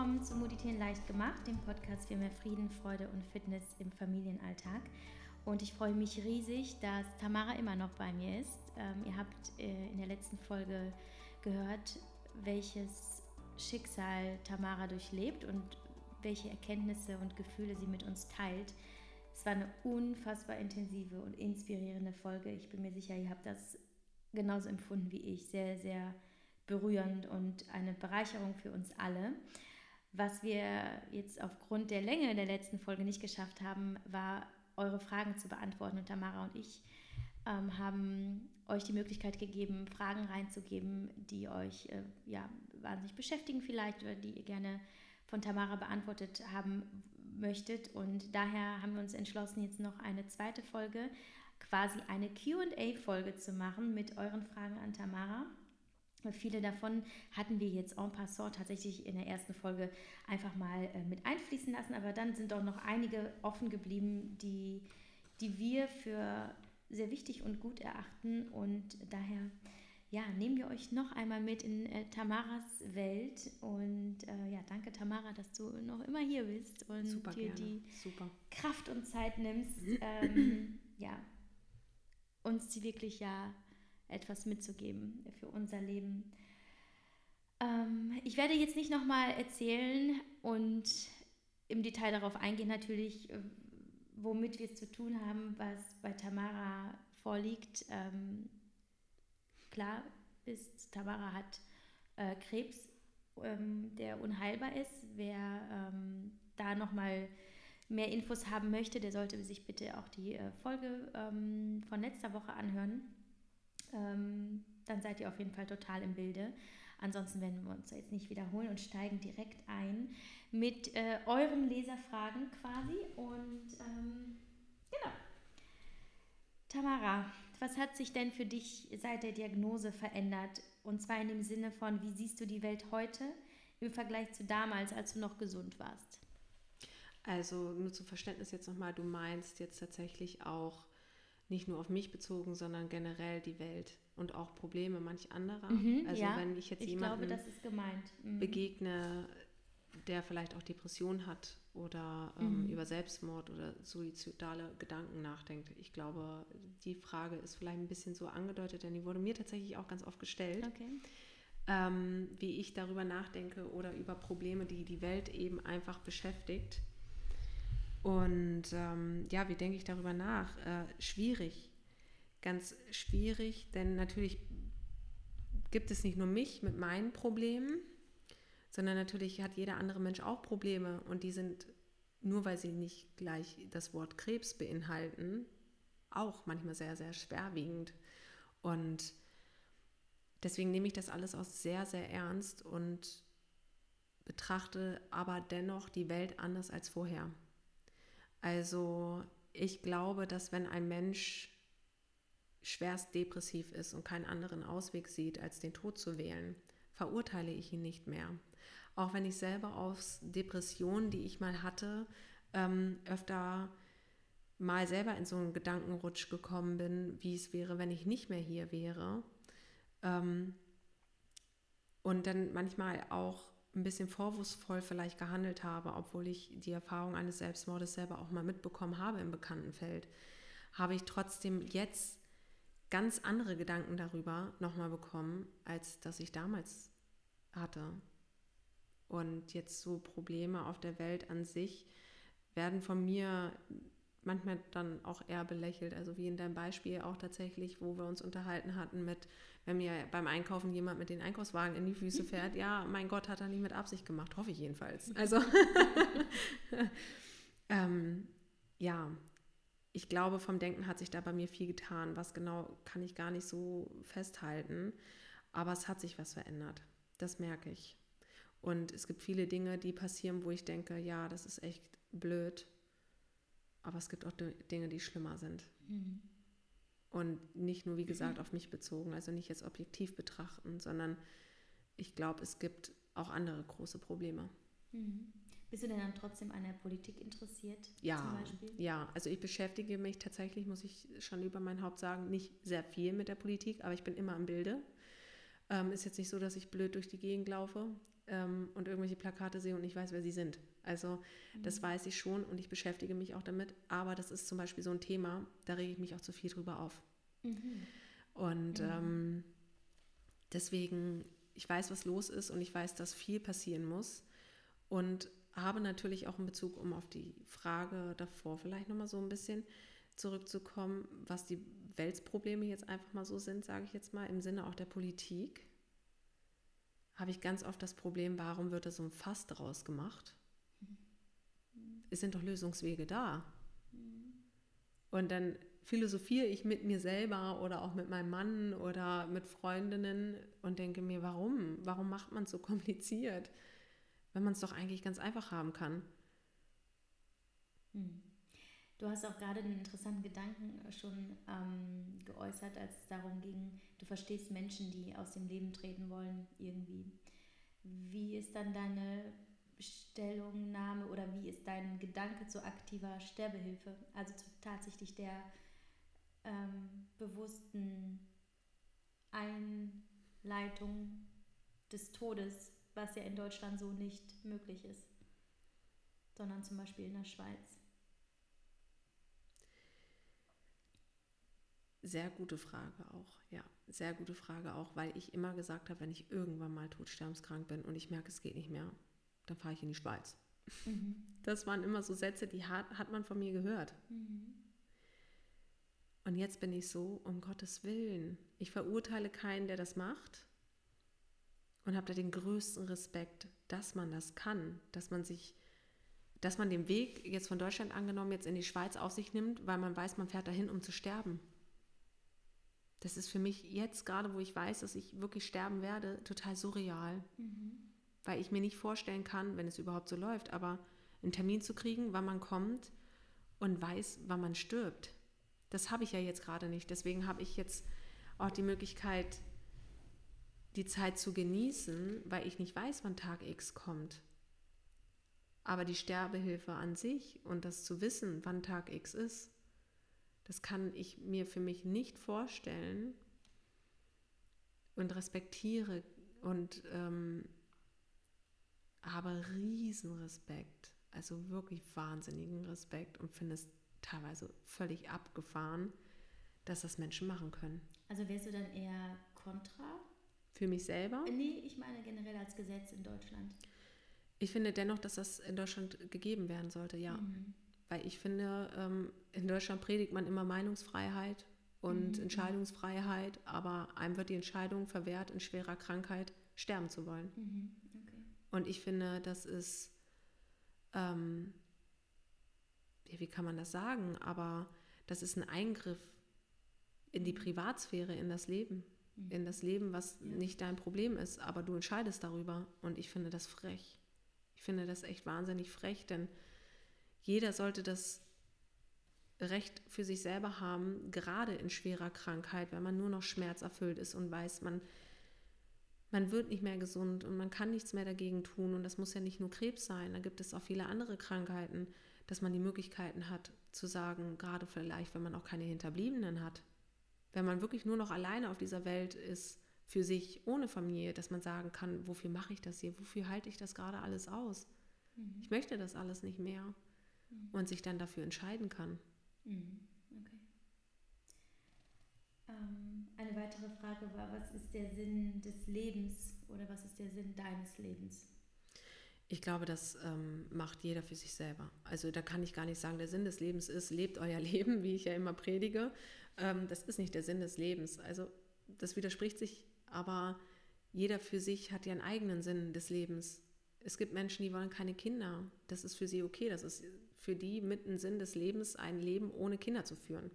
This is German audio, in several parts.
willkommen zu Meditieren leicht gemacht, dem Podcast für mehr Frieden, Freude und Fitness im Familienalltag. Und ich freue mich riesig, dass Tamara immer noch bei mir ist. Ähm, ihr habt äh, in der letzten Folge gehört, welches Schicksal Tamara durchlebt und welche Erkenntnisse und Gefühle sie mit uns teilt. Es war eine unfassbar intensive und inspirierende Folge. Ich bin mir sicher, ihr habt das genauso empfunden wie ich. Sehr, sehr berührend und eine Bereicherung für uns alle. Was wir jetzt aufgrund der Länge der letzten Folge nicht geschafft haben, war eure Fragen zu beantworten. Und Tamara und ich ähm, haben euch die Möglichkeit gegeben, Fragen reinzugeben, die euch äh, ja, wahnsinnig beschäftigen vielleicht oder die ihr gerne von Tamara beantwortet haben möchtet. Und daher haben wir uns entschlossen, jetzt noch eine zweite Folge, quasi eine QA-Folge zu machen mit euren Fragen an Tamara. Viele davon hatten wir jetzt en passant tatsächlich in der ersten Folge einfach mal äh, mit einfließen lassen, aber dann sind doch noch einige offen geblieben, die, die wir für sehr wichtig und gut erachten. Und daher ja, nehmen wir euch noch einmal mit in äh, Tamaras Welt. Und äh, ja, danke Tamara, dass du noch immer hier bist und Super dir gerne. die Super. Kraft und Zeit nimmst, ähm, ja, uns sie wirklich ja etwas mitzugeben für unser Leben. Ähm, ich werde jetzt nicht nochmal erzählen und im Detail darauf eingehen, natürlich, äh, womit wir es zu tun haben, was bei Tamara vorliegt. Ähm, klar ist, Tamara hat äh, Krebs, ähm, der unheilbar ist. Wer ähm, da nochmal mehr Infos haben möchte, der sollte sich bitte auch die äh, Folge ähm, von letzter Woche anhören ähm, dann seid ihr auf jeden Fall total im Bilde. Ansonsten werden wir uns jetzt nicht wiederholen und steigen direkt ein mit äh, euren Leserfragen quasi. Und ähm, genau. Tamara, was hat sich denn für dich seit der Diagnose verändert? Und zwar in dem Sinne von, wie siehst du die Welt heute im Vergleich zu damals, als du noch gesund warst? Also nur zum Verständnis jetzt nochmal, du meinst jetzt tatsächlich auch nicht nur auf mich bezogen, sondern generell die Welt und auch Probleme manch anderer. Mhm, also ja, wenn ich jetzt ich jemanden glaube, das ist gemeint. Mhm. begegne, der vielleicht auch Depression hat oder ähm, Mhm. über Selbstmord oder suizidale Gedanken nachdenkt. Ich glaube, die Frage ist vielleicht ein bisschen so angedeutet, denn die wurde mir tatsächlich auch ganz oft gestellt, Okay. ähm, wie ich darüber nachdenke oder über Probleme, die die Welt eben einfach beschäftigt. Und ähm, ja, wie denke ich darüber nach? Äh, schwierig, ganz schwierig, denn natürlich gibt es nicht nur mich mit meinen Problemen, sondern natürlich hat jeder andere Mensch auch Probleme und die sind, nur weil sie nicht gleich das Wort Krebs beinhalten, auch manchmal sehr, sehr schwerwiegend. Und deswegen nehme ich das alles auch sehr, sehr ernst und betrachte aber dennoch die Welt anders als vorher. Also ich glaube, dass wenn ein Mensch schwerst depressiv ist und keinen anderen Ausweg sieht, als den Tod zu wählen, verurteile ich ihn nicht mehr. Auch wenn ich selber aus Depressionen, die ich mal hatte, ähm, öfter mal selber in so einen Gedankenrutsch gekommen bin, wie es wäre, wenn ich nicht mehr hier wäre. Ähm, und dann manchmal auch ein bisschen vorwurfsvoll vielleicht gehandelt habe, obwohl ich die Erfahrung eines Selbstmordes selber auch mal mitbekommen habe im Bekanntenfeld, habe ich trotzdem jetzt ganz andere Gedanken darüber nochmal bekommen, als dass ich damals hatte. Und jetzt so Probleme auf der Welt an sich werden von mir manchmal dann auch eher belächelt. Also wie in deinem Beispiel auch tatsächlich, wo wir uns unterhalten hatten mit, wenn mir beim Einkaufen jemand mit den Einkaufswagen in die Füße fährt, ja, mein Gott, hat er nicht mit Absicht gemacht, hoffe ich jedenfalls. Also ähm, ja, ich glaube, vom Denken hat sich da bei mir viel getan. Was genau kann ich gar nicht so festhalten. Aber es hat sich was verändert. Das merke ich. Und es gibt viele Dinge, die passieren, wo ich denke, ja, das ist echt blöd. Aber es gibt auch Dinge, die schlimmer sind. Mhm. Und nicht nur, wie gesagt, auf mich bezogen, also nicht jetzt objektiv betrachten, sondern ich glaube, es gibt auch andere große Probleme. Mhm. Bist du denn dann trotzdem an der Politik interessiert? Ja, Zum Beispiel? ja, also ich beschäftige mich tatsächlich, muss ich schon über mein Haupt sagen, nicht sehr viel mit der Politik, aber ich bin immer im Bilde. Ähm, ist jetzt nicht so, dass ich blöd durch die Gegend laufe. ähm, und irgendwelche Plakate sehe und ich weiß, wer sie sind. Also das mhm. weiß ich schon und ich beschäftige mich auch damit. Aber das ist zum Beispiel so ein Thema, da rege ich mich auch zu viel drüber auf. Mhm. Und mhm. Ähm, deswegen, ich weiß, was los ist und ich weiß, dass viel passieren muss. Und habe natürlich auch in Bezug, um auf die Frage davor vielleicht nochmal so ein bisschen zurückzukommen, was die Weltprobleme jetzt einfach mal so sind, sage ich jetzt mal, im Sinne auch der Politik, habe ich ganz oft das Problem, warum wird da so ein Fass draus gemacht? Es sind doch Lösungswege da. Und dann philosophiere ich mit mir selber oder auch mit meinem Mann oder mit Freundinnen und denke mir, warum? Warum macht man es so kompliziert, wenn man es doch eigentlich ganz einfach haben kann? Hm. Du hast auch gerade einen interessanten Gedanken schon ähm, geäußert, als es darum ging, du verstehst Menschen, die aus dem Leben treten wollen, irgendwie. Wie ist dann deine Stellungnahme oder wie ist dein Gedanke zu aktiver Sterbehilfe? Also zu tatsächlich der ähm, bewussten Einleitung des Todes, was ja in Deutschland so nicht möglich ist, sondern zum Beispiel in der Schweiz. Sehr gute Frage auch, ja. Sehr gute Frage auch, weil ich immer gesagt habe, wenn ich irgendwann mal todsterbenskrank bin und ich merke, es geht nicht mehr, dann fahre ich in die Schweiz. Mhm. Das waren immer so Sätze, die hat, hat man von mir gehört. Mhm. Und jetzt bin ich so, um Gottes Willen, ich verurteile keinen, der das macht und habe da den größten Respekt, dass man das kann, dass man sich, dass man den Weg jetzt von Deutschland angenommen jetzt in die Schweiz auf sich nimmt, weil man weiß, man fährt dahin, um zu sterben. Das ist für mich jetzt gerade, wo ich weiß, dass ich wirklich sterben werde, total surreal. Mhm. Weil ich mir nicht vorstellen kann, wenn es überhaupt so läuft, aber einen Termin zu kriegen, wann man kommt und weiß, wann man stirbt. Das habe ich ja jetzt gerade nicht. Deswegen habe ich jetzt auch die Möglichkeit, die Zeit zu genießen, weil ich nicht weiß, wann Tag X kommt. Aber die Sterbehilfe an sich und das zu wissen, wann Tag X ist, das kann ich mir für mich nicht vorstellen und respektiere und ähm, habe riesen Respekt, also wirklich wahnsinnigen Respekt und finde es teilweise völlig abgefahren, dass das Menschen machen können. Also wärst du dann eher kontra? Für mich selber? Nee, ich meine generell als Gesetz in Deutschland. Ich finde dennoch, dass das in Deutschland gegeben werden sollte, ja. Mhm. Weil ich finde, ähm, in Deutschland predigt man immer Meinungsfreiheit und mhm. Entscheidungsfreiheit, aber einem wird die Entscheidung verwehrt, in schwerer Krankheit sterben zu wollen. Mhm. Okay. Und ich finde, das ist, ähm, ja, wie kann man das sagen, aber das ist ein Eingriff in die mhm. Privatsphäre, in das Leben. Mhm. In das Leben, was ja. nicht dein Problem ist, aber du entscheidest darüber. Und ich finde das frech. Ich finde das echt wahnsinnig frech, denn jeder sollte das Recht für sich selber haben, gerade in schwerer Krankheit, wenn man nur noch schmerzerfüllt ist und weiß, man, man wird nicht mehr gesund und man kann nichts mehr dagegen tun. Und das muss ja nicht nur Krebs sein, da gibt es auch viele andere Krankheiten, dass man die Möglichkeiten hat zu sagen, gerade vielleicht, wenn man auch keine Hinterbliebenen hat, wenn man wirklich nur noch alleine auf dieser Welt ist, für sich, ohne Familie, dass man sagen kann, wofür mache ich das hier, wofür halte ich das gerade alles aus? Mhm. Ich möchte das alles nicht mehr mhm. und sich dann dafür entscheiden kann. Mhm. Okay. Ähm, eine weitere Frage war, was ist der Sinn des Lebens oder was ist der Sinn deines Lebens? Ich glaube, das ähm, macht jeder für sich selber. Also da kann ich gar nicht sagen, der Sinn des Lebens ist, lebt euer Leben, wie ich ja immer predige. Ähm, das ist nicht der Sinn des Lebens. Also das widerspricht sich, aber jeder für sich hat ja einen eigenen Sinn des Lebens. Es gibt Menschen, die wollen keine Kinder. Das ist für sie okay. Das ist für die mit dem Sinn des Lebens, ein Leben ohne Kinder zu führen.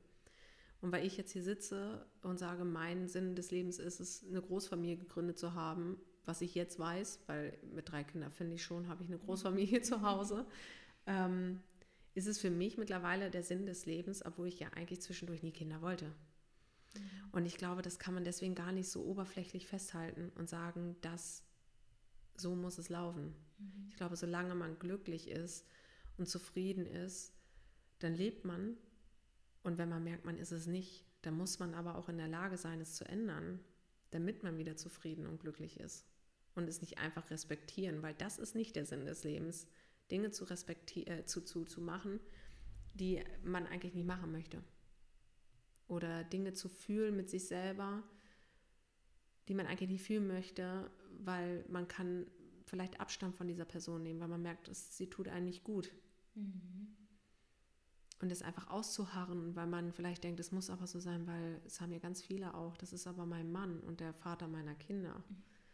Und weil ich jetzt hier sitze und sage, mein Sinn des Lebens ist es, eine Großfamilie gegründet zu haben, was ich jetzt weiß, weil mit drei Kindern finde ich schon, habe ich eine Großfamilie zu Hause, ähm, ist es für mich mittlerweile der Sinn des Lebens, obwohl ich ja eigentlich zwischendurch nie Kinder wollte. Mhm. Und ich glaube, das kann man deswegen gar nicht so oberflächlich festhalten und sagen, dass so muss es laufen. Mhm. Ich glaube, solange man glücklich ist und zufrieden ist, dann lebt man. Und wenn man merkt, man ist es nicht, dann muss man aber auch in der Lage sein, es zu ändern, damit man wieder zufrieden und glücklich ist. und es nicht einfach respektieren, weil das ist nicht der Sinn des Lebens, Dinge zu respektieren, äh, zu, zu, zu machen, die man eigentlich nicht machen möchte. Oder Dinge zu fühlen mit sich selber, die man eigentlich nicht fühlen möchte, weil man kann vielleicht Abstand von dieser Person nehmen, weil man merkt, dass sie tut einem nicht gut. Mhm. Und das einfach auszuharren, weil man vielleicht denkt, es muss aber so sein, weil es haben ja ganz viele auch, das ist aber mein Mann und der Vater meiner Kinder.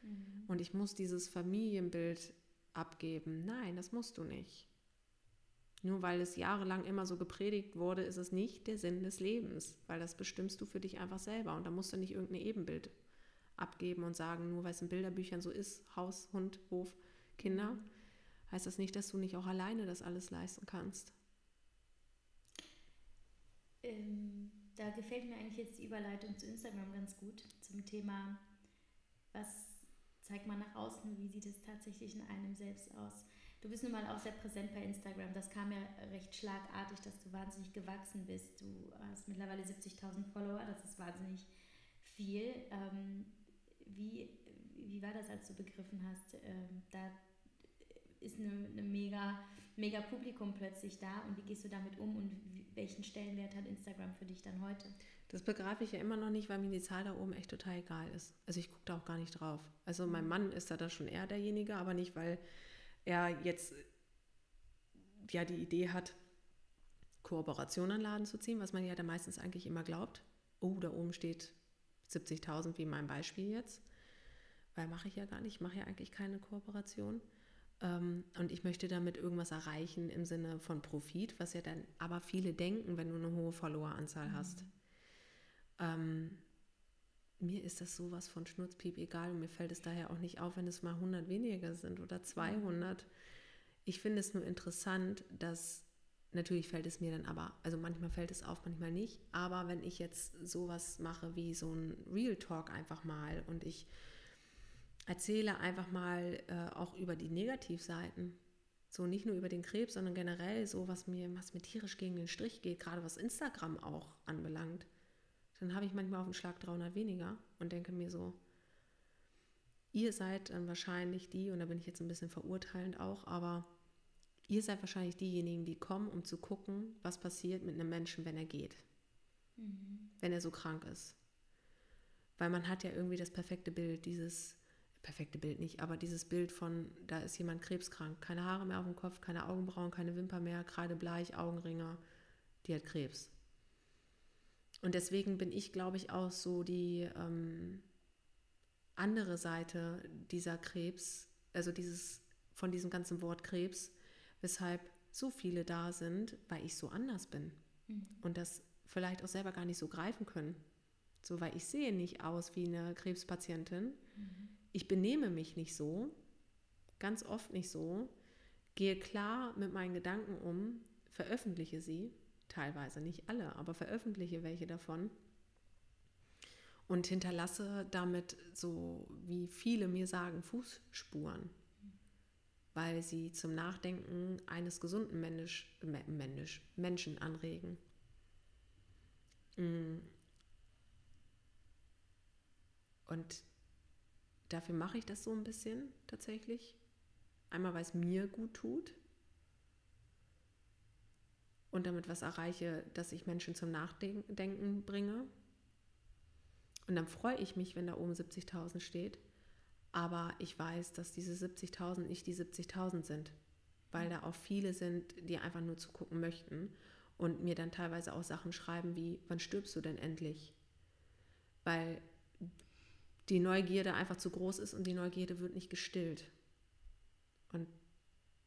Mhm. Und ich muss dieses Familienbild abgeben. Nein, das musst du nicht. Nur weil es jahrelang immer so gepredigt wurde, ist es nicht der Sinn des Lebens, weil das bestimmst du für dich einfach selber und da musst du nicht irgendein Ebenbild abgeben und sagen, nur weil es in Bilderbüchern so ist, Haus, Hund, Hof, Kinder, heißt das nicht, dass du nicht auch alleine das alles leisten kannst. Ähm, da gefällt mir eigentlich jetzt die Überleitung zu Instagram ganz gut zum Thema, was zeigt man nach außen, wie sieht es tatsächlich in einem selbst aus. Du bist nun mal auch sehr präsent bei Instagram. Das kam ja recht schlagartig, dass du wahnsinnig gewachsen bist. Du hast mittlerweile 70.000 Follower, das ist wahnsinnig viel. Ähm, wie, wie war das, als du begriffen hast, ähm, da ist eine, mega, mega Publikum plötzlich da und wie gehst du damit um und wie, welchen Stellenwert hat Instagram für dich dann heute? Das begreife ich ja immer noch nicht, weil mir die Zahl da oben echt total egal ist. Also ich gucke da auch gar nicht drauf. Also mein Mann ist da, da schon eher derjenige, aber nicht, weil er jetzt ja die Idee hat, Kooperationen an Laden zu ziehen, was man ja da meistens eigentlich immer glaubt. Oh, da oben steht 70.000 wie mein Beispiel jetzt, weil mache ich ja gar nicht, ich mache ja eigentlich keine Kooperation. Ähm, und ich möchte damit irgendwas erreichen im Sinne von Profit, was ja dann aber viele denken, wenn du eine hohe Followeranzahl mhm. hast. Ähm, mir ist das sowas von Schnurzpiep egal und mir fällt es daher auch nicht auf, wenn es mal 100 weniger sind oder 200. Mhm. Ich finde es nur interessant, dass Natürlich fällt es mir dann aber, also manchmal fällt es auf, manchmal nicht. Aber wenn ich jetzt sowas mache wie so ein Real Talk einfach mal und ich erzähle einfach mal äh, auch über die Negativseiten, so nicht nur über den Krebs, sondern generell so, was mir, was mir tierisch gegen den Strich geht, gerade was Instagram auch anbelangt, dann habe ich manchmal auf den Schlag 300 weniger und denke mir so, ihr seid dann wahrscheinlich die, und da bin ich jetzt ein bisschen verurteilend auch, aber ihr seid wahrscheinlich diejenigen, die kommen, um zu gucken, was passiert mit einem Menschen, wenn er geht. Mhm. Wenn er so krank ist. Weil man hat ja irgendwie das perfekte Bild, dieses, perfekte Bild nicht, aber dieses Bild von, da ist jemand krebskrank, keine Haare mehr auf dem Kopf, keine Augenbrauen, keine Wimper mehr, kreidebleich, Augenringe, die hat Krebs. Und deswegen bin ich, glaube ich, auch so die ähm, andere Seite dieser Krebs, also dieses von diesem ganzen Wort Krebs, weshalb so viele da sind, weil ich so anders bin mhm. und das vielleicht auch selber gar nicht so greifen können. So, weil ich sehe nicht aus wie eine Krebspatientin. Mhm. Ich benehme mich nicht so, ganz oft nicht so, gehe klar mit meinen Gedanken um, veröffentliche sie, teilweise nicht alle, aber veröffentliche welche davon und hinterlasse damit so, wie viele mir sagen, Fußspuren weil sie zum Nachdenken eines gesunden Mensch, Mensch, Menschen anregen. Mm. Und dafür mache ich das so ein bisschen tatsächlich. Einmal, weil es mir gut tut und damit was erreiche, dass ich Menschen zum Nachdenken bringe. Und dann freue ich mich, wenn da oben 70.000 steht aber ich weiß, dass diese 70.000 nicht die 70.000 sind, weil da auch viele sind, die einfach nur zugucken möchten und mir dann teilweise auch Sachen schreiben wie, wann stirbst du denn endlich? Weil die Neugierde einfach zu groß ist und die Neugierde wird nicht gestillt. Und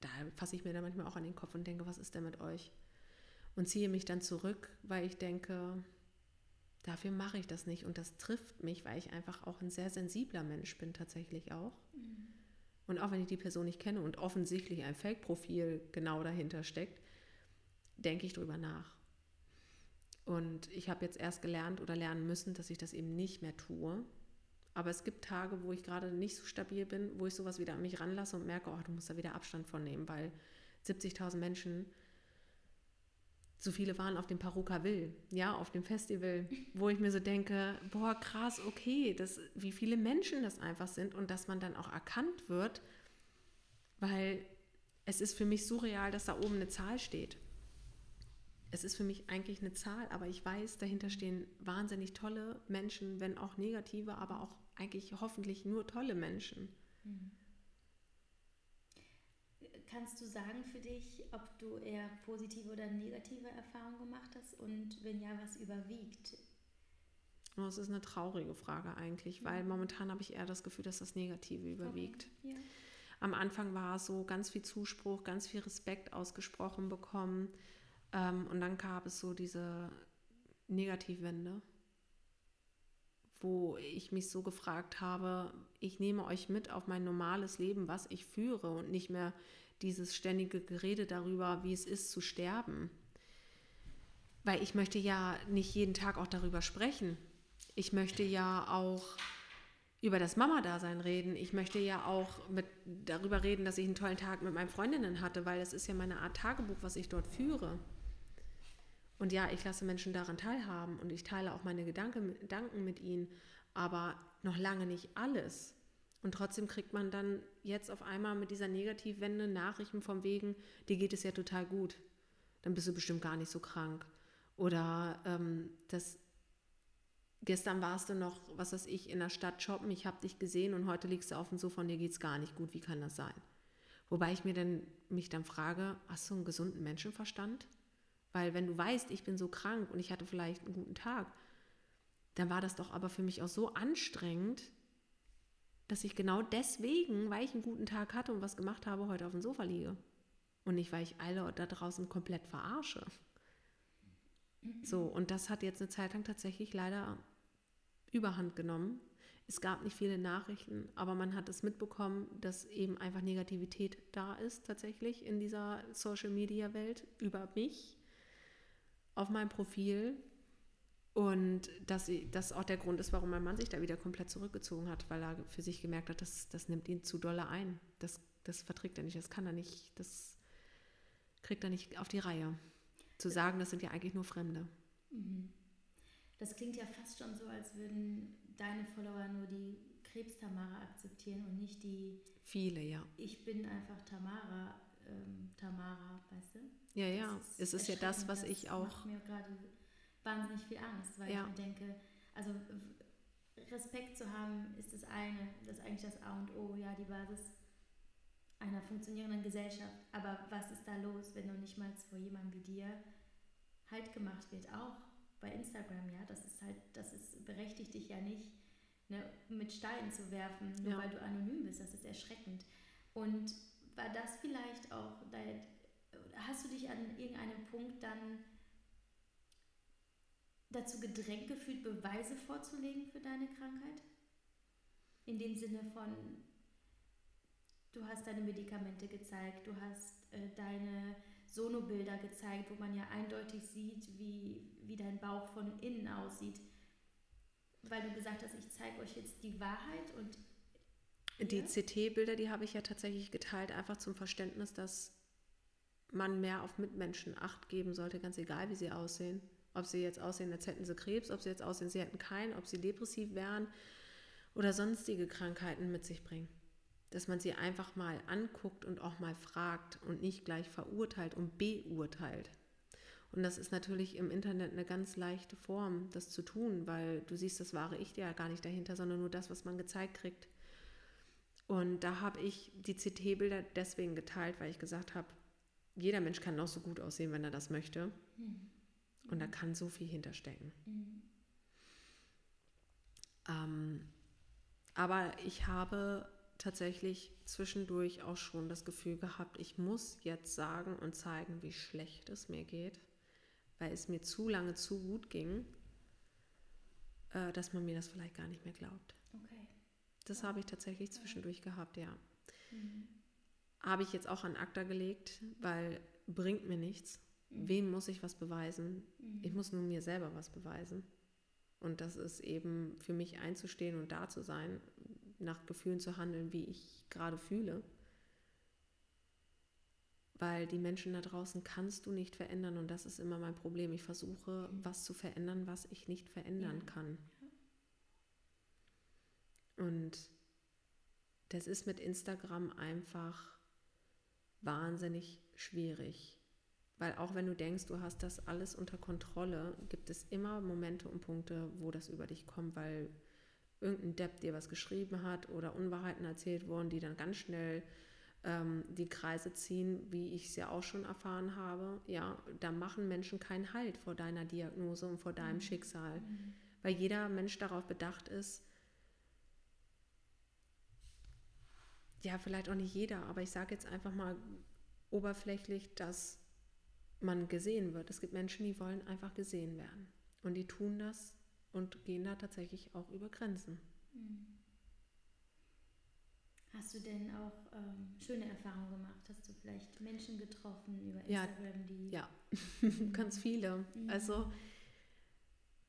da fasse ich mir dann manchmal auch an den Kopf und denke, was ist denn mit euch? Und ziehe mich dann zurück, weil ich denke, dafür mache ich das nicht. Und das trifft mich, weil ich einfach auch ein sehr sensibler Mensch bin, tatsächlich auch. Mhm. Und auch wenn ich die Person nicht kenne und offensichtlich ein Fake-Profil genau dahinter steckt, denke ich drüber nach. Und ich habe jetzt erst gelernt oder lernen müssen, dass ich das eben nicht mehr tue. Aber es gibt Tage, wo ich gerade nicht so stabil bin, wo ich sowas wieder an mich ranlasse und merke, oh, du musst da wieder Abstand von nehmen, weil 70.000 Menschen so viele waren auf dem Paruka Will, ja, auf dem Festival, wo ich mir so denke, boah, krass, okay, das, wie viele Menschen das einfach sind und dass man dann auch erkannt wird, weil es ist für mich surreal, dass da oben eine Zahl steht. Es ist für mich eigentlich eine Zahl, aber ich weiß, dahinter stehen wahnsinnig tolle Menschen, wenn auch negative, aber auch eigentlich hoffentlich nur tolle Menschen. Mhm. Kannst du sagen für dich, ob du eher positive oder negative Erfahrungen gemacht hast und wenn ja, was überwiegt? Oh, das ist eine traurige Frage eigentlich, weil momentan habe ich eher das Gefühl, dass das Negative überwiegt. Okay. Ja. Am Anfang war es so ganz viel Zuspruch, ganz viel Respekt ausgesprochen bekommen ähm, und dann gab es so diese Negativwende, wo ich mich so gefragt habe, ich nehme euch mit auf mein normales Leben, was ich führe und nicht mehr dieses ständige Gerede darüber, wie es ist zu sterben. Weil ich möchte ja nicht jeden Tag auch darüber sprechen. Ich möchte ja auch über das Mama-Dasein reden. Ich möchte ja auch mit, darüber reden, dass ich einen tollen Tag mit meinen Freundinnen hatte, weil das ist ja meine Art Tagebuch, was ich dort führe. Und ja, ich lasse Menschen daran teilhaben und ich teile auch meine Gedanken, Gedanken mit ihnen, aber noch lange nicht alles. Und trotzdem kriegt man dann jetzt auf einmal mit dieser Negativwende Nachrichten vom Wegen, dir geht es ja total gut. Dann bist du bestimmt gar nicht so krank. Oder ähm, das, gestern warst du noch, was weiß ich, in der Stadt shoppen, ich habe dich gesehen und heute liegst du auf dem Sofa und dir geht es gar nicht gut. Wie kann das sein? Wobei ich mir dann, mich dann frage, hast du einen gesunden Menschenverstand? Weil wenn du weißt, ich bin so krank und ich hatte vielleicht einen guten Tag, dann war das doch aber für mich auch so anstrengend, dass ich genau deswegen, weil ich einen guten Tag hatte und was gemacht habe, heute auf dem Sofa liege. Und nicht, weil ich alle da draußen komplett verarsche. So, und das hat jetzt eine Zeit lang tatsächlich leider überhand genommen. Es gab nicht viele Nachrichten, aber man hat es mitbekommen, dass eben einfach Negativität da ist, tatsächlich in dieser Social-Media-Welt über mich, auf meinem Profil und dass das auch der Grund ist, warum mein Mann sich da wieder komplett zurückgezogen hat, weil er für sich gemerkt hat, das, das nimmt ihn zu dolle ein. Das, das verträgt er nicht, das kann er nicht, das kriegt er nicht auf die Reihe. Zu sagen, das sind ja eigentlich nur Fremde. Mhm. Das klingt ja fast schon so, als würden deine Follower nur die Krebs-Tamara akzeptieren und nicht die. Viele, ja. Ich bin einfach Tamara, ähm, Tamara, weißt du? Ja, ja. Ist es ist ja das, was das ich auch. Macht mir gerade wahnsinnig viel Angst, weil ja. ich mir denke, also Respekt zu haben ist das eine, das ist eigentlich das A und O, ja, die Basis einer funktionierenden Gesellschaft. Aber was ist da los, wenn du nicht mal vor jemandem wie dir Halt gemacht wird, auch bei Instagram, ja, das ist halt, das ist, berechtigt dich ja nicht, ne, mit Steinen zu werfen, nur ja. weil du anonym bist, das ist erschreckend. Und war das vielleicht auch, hast du dich an irgendeinem Punkt dann dazu gedrängt gefühlt, Beweise vorzulegen für deine Krankheit? In dem Sinne von, du hast deine Medikamente gezeigt, du hast äh, deine Sonobilder gezeigt, wo man ja eindeutig sieht, wie, wie dein Bauch von innen aussieht. Weil du gesagt hast, ich zeige euch jetzt die Wahrheit und. Die CT-Bilder, die habe ich ja tatsächlich geteilt, einfach zum Verständnis, dass man mehr auf Mitmenschen Acht geben sollte, ganz egal, wie sie aussehen. Ob sie jetzt aussehen, als hätten sie Krebs, ob sie jetzt aussehen, sie hätten keinen, ob sie depressiv wären oder sonstige Krankheiten mit sich bringen. Dass man sie einfach mal anguckt und auch mal fragt und nicht gleich verurteilt und beurteilt. Und das ist natürlich im Internet eine ganz leichte Form, das zu tun, weil du siehst das wahre Ich ja gar nicht dahinter, sondern nur das, was man gezeigt kriegt. Und da habe ich die CT-Bilder deswegen geteilt, weil ich gesagt habe, jeder Mensch kann noch so gut aussehen, wenn er das möchte. Hm. Und da kann so viel hinterstecken. Mhm. Ähm, aber ich habe tatsächlich zwischendurch auch schon das Gefühl gehabt, ich muss jetzt sagen und zeigen, wie schlecht es mir geht, weil es mir zu lange zu gut ging, äh, dass man mir das vielleicht gar nicht mehr glaubt. Das habe ich tatsächlich zwischendurch gehabt, ja. Mhm. Habe ich jetzt auch an ACTA gelegt, weil bringt mir nichts. Mhm. Wem muss ich was beweisen? Mhm. Ich muss nur mir selber was beweisen. Und das ist eben für mich einzustehen und da zu sein, nach Gefühlen zu handeln, wie ich gerade fühle. weil die Menschen da draußen kannst du nicht verändern und das ist immer mein Problem. Ich versuche, was zu verändern, was ich nicht verändern Ja. kann. Und das ist mit Instagram einfach wahnsinnig schwierig. Weil auch wenn du denkst, du hast das alles unter Kontrolle, gibt es immer Momente und Punkte, wo das über dich kommt, weil irgendein Depp dir was geschrieben hat oder Unwahrheiten erzählt wurden, die dann ganz schnell ähm, die Kreise ziehen, wie ich es ja auch schon erfahren habe. Ja, da machen Menschen keinen Halt vor deiner Diagnose und vor deinem Mhm. Schicksal, Mhm. weil jeder Mensch darauf bedacht ist, ja, vielleicht auch nicht jeder, aber ich sage jetzt einfach mal oberflächlich, dass man gesehen wird. Es gibt Menschen, die wollen einfach gesehen werden. Und die tun das und gehen da tatsächlich auch über Grenzen. Mhm. Hast du denn auch ähm, schöne Erfahrungen gemacht? Hast du vielleicht Menschen getroffen über Ja, Instagram, die. Ja, ganz viele. Mhm. Also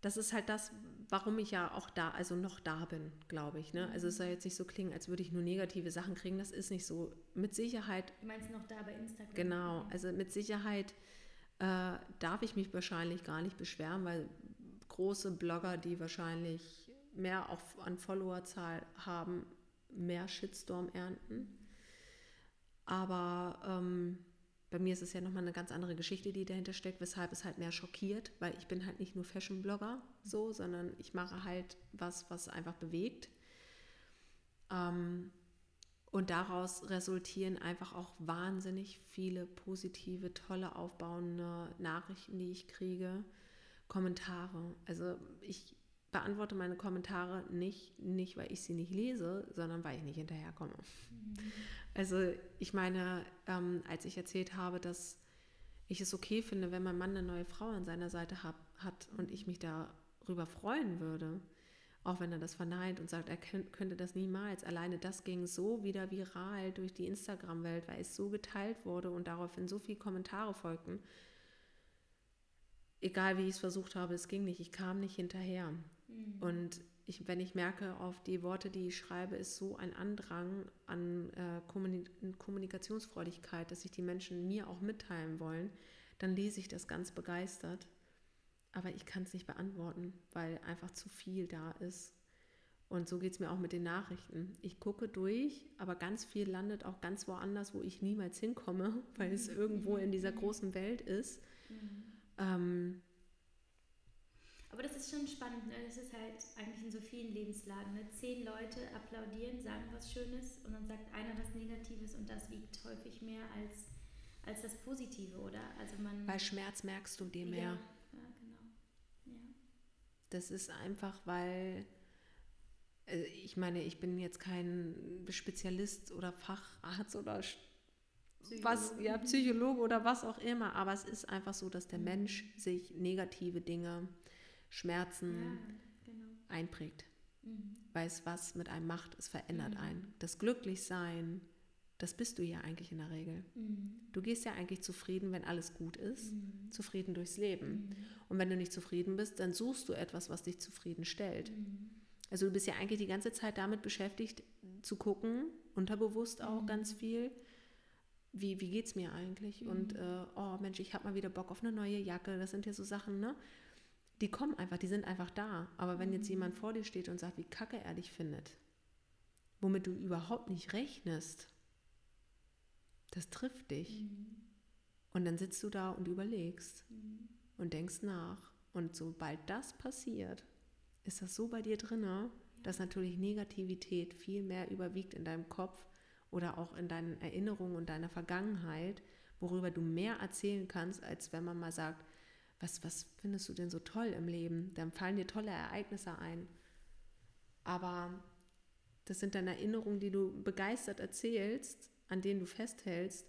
das ist halt das, warum ich ja auch da, also noch da bin, glaube ich. Ne? Also es soll jetzt nicht so klingen, als würde ich nur negative Sachen kriegen. Das ist nicht so. Mit Sicherheit Du meinst noch da bei Instagram? Genau, Mhm. also mit Sicherheit äh, darf ich mich wahrscheinlich gar nicht beschweren, weil große Blogger, die wahrscheinlich mehr auf, an Followerzahl haben, mehr Shitstorm ernten. Aber ähm, bei mir ist es ja nochmal eine ganz andere Geschichte, die dahinter steckt, weshalb es halt mehr schockiert, weil ich bin halt nicht nur Fashion-Blogger so, sondern ich mache halt was, was einfach bewegt. Ähm, und daraus resultieren einfach auch wahnsinnig viele positive, tolle, aufbauende Nachrichten, die ich kriege, Kommentare. Also ich beantworte meine Kommentare nicht, nicht weil ich sie nicht lese, sondern weil ich nicht hinterherkomme. Mhm. Also ich meine, ähm, als ich erzählt habe, dass ich es okay finde, wenn mein Mann eine neue Frau an seiner Seite hab, hat und ich mich darüber freuen würde, auch wenn er das verneint und sagt, er könnt, könnte das niemals. Alleine das ging so wieder viral durch die Instagram-Welt, weil es so geteilt wurde und daraufhin so viele Kommentare folgten. Egal wie ich es versucht habe, es ging nicht. Ich kam nicht hinterher. Mhm. Und ich, wenn ich merke, auf die Worte, die ich schreibe, ist so ein Andrang an äh, Kommunik Kommunikationsfreudigkeit, dass sich die Menschen mir auch mitteilen wollen, dann lese ich das ganz begeistert. Aber ich kann es nicht beantworten, weil einfach zu viel da ist. Und so geht es mir auch mit den Nachrichten. Ich gucke durch, aber ganz viel landet auch ganz woanders, wo ich niemals hinkomme, weil es Mhm. irgendwo in dieser Mhm. großen Welt ist. Mhm. Ähm, Aber das ist schon spannend, ne? Das ist halt eigentlich in so vielen Lebenslagen. Ne? Zehn Leute applaudieren, sagen was Schönes und dann sagt einer was Negatives und das wiegt häufig mehr als, als das Positive, oder? Also man. bei Schmerz merkst du dem mehr. Ja, ja, genau. Ja. Das ist einfach, weil äh, ich meine, ich bin jetzt kein Spezialist oder Facharzt oder sch- was, Psychologe. ja, Psychologe oder was auch immer, aber es ist einfach so, dass der Mhm. Mensch sich negative Dinge, Schmerzen Ja, genau. einprägt. Mhm. Weil es was mit einem macht, es verändert Mhm. einen. Das Glücklichsein, das bist du ja eigentlich in der Regel. Mhm. Du gehst ja eigentlich zufrieden, wenn alles gut ist, Mhm. zufrieden durchs Leben. Mhm. Und wenn du nicht zufrieden bist, dann suchst du etwas, was dich zufriedenstellt. Mhm. Also du bist ja eigentlich die ganze Zeit damit beschäftigt, zu gucken, unterbewusst auch Mhm. ganz viel, wie, wie geht es mir eigentlich? Mhm. Und äh, oh Mensch, ich habe mal wieder Bock auf eine neue Jacke. Das sind ja so Sachen, ne? Die kommen einfach, die sind einfach da. Aber wenn jetzt Mhm. jemand vor dir steht und sagt, wie kacke er dich findet, womit du überhaupt nicht rechnest, das trifft dich. Mhm. Und dann sitzt du da und überlegst Mhm. und denkst nach. Und sobald das passiert, ist das so bei dir drinne, dass natürlich Negativität viel mehr überwiegt in deinem Kopf oder auch in deinen Erinnerungen und deiner Vergangenheit, worüber du mehr erzählen kannst, als wenn man mal sagt, was, was findest du denn so toll im Leben? Dann fallen dir tolle Ereignisse ein. Aber das sind dann Erinnerungen, die du begeistert erzählst, an denen du festhältst,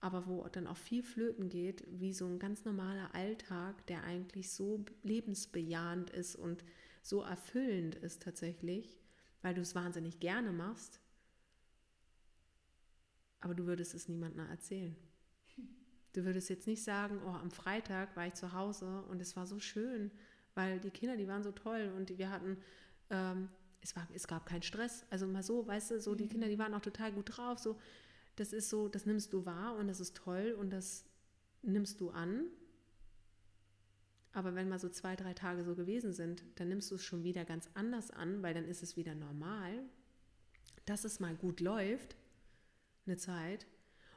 aber wo dann auch viel flöten geht, wie so ein ganz normaler Alltag, der eigentlich so lebensbejahend ist und so erfüllend ist tatsächlich, weil du es wahnsinnig gerne machst, aber du würdest es niemandem erzählen. Du würdest jetzt nicht sagen, oh, am Freitag war ich zu Hause und es war so schön, weil die Kinder, die waren so toll und wir hatten, ähm, es, war, es gab keinen Stress. Also mal so, weißt du, so die Mhm. Kinder, die waren auch total gut drauf. So, das ist so, das nimmst du wahr und das ist toll und das nimmst du an. Aber wenn mal so zwei, drei Tage so gewesen sind, dann nimmst du es schon wieder ganz anders an, weil dann ist es wieder normal, dass es mal gut läuft, eine Zeit,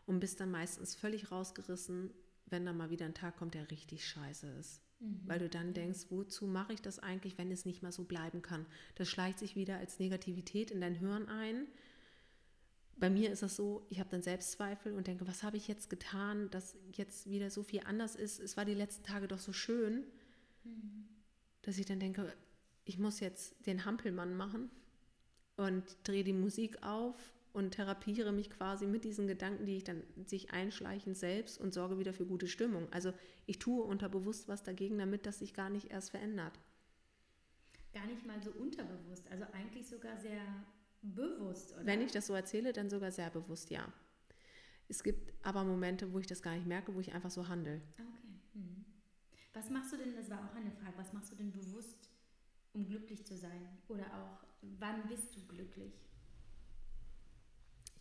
und bist dann meistens völlig rausgerissen, wenn dann mal wieder ein Tag kommt, der richtig scheiße ist. Mhm. Weil du dann denkst, wozu mache ich das eigentlich, wenn es nicht mal so bleiben kann? Das schleicht sich wieder als Negativität in dein Hirn ein. Bei mir ist das so, ich habe dann Selbstzweifel und denke, was habe ich jetzt getan, dass jetzt wieder so viel anders ist? Es war die letzten Tage doch so schön, mhm. dass ich dann denke, ich muss jetzt den Hampelmann machen und drehe die Musik auf und therapiere mich quasi mit diesen Gedanken, die ich dann sich einschleichen selbst und sorge wieder für gute Stimmung. Also ich tue unterbewusst was dagegen, damit das sich gar nicht erst verändert. Gar nicht mal so unterbewusst, also eigentlich sogar sehr bewusst, oder? Wenn ich das so erzähle, dann sogar sehr bewusst, ja. Es gibt aber Momente, wo ich das gar nicht merke, wo ich einfach so handle. Okay. Hm. Was machst du denn, das war auch eine Frage, was machst du denn bewusst, um glücklich zu sein? Oder auch, wann bist du glücklich?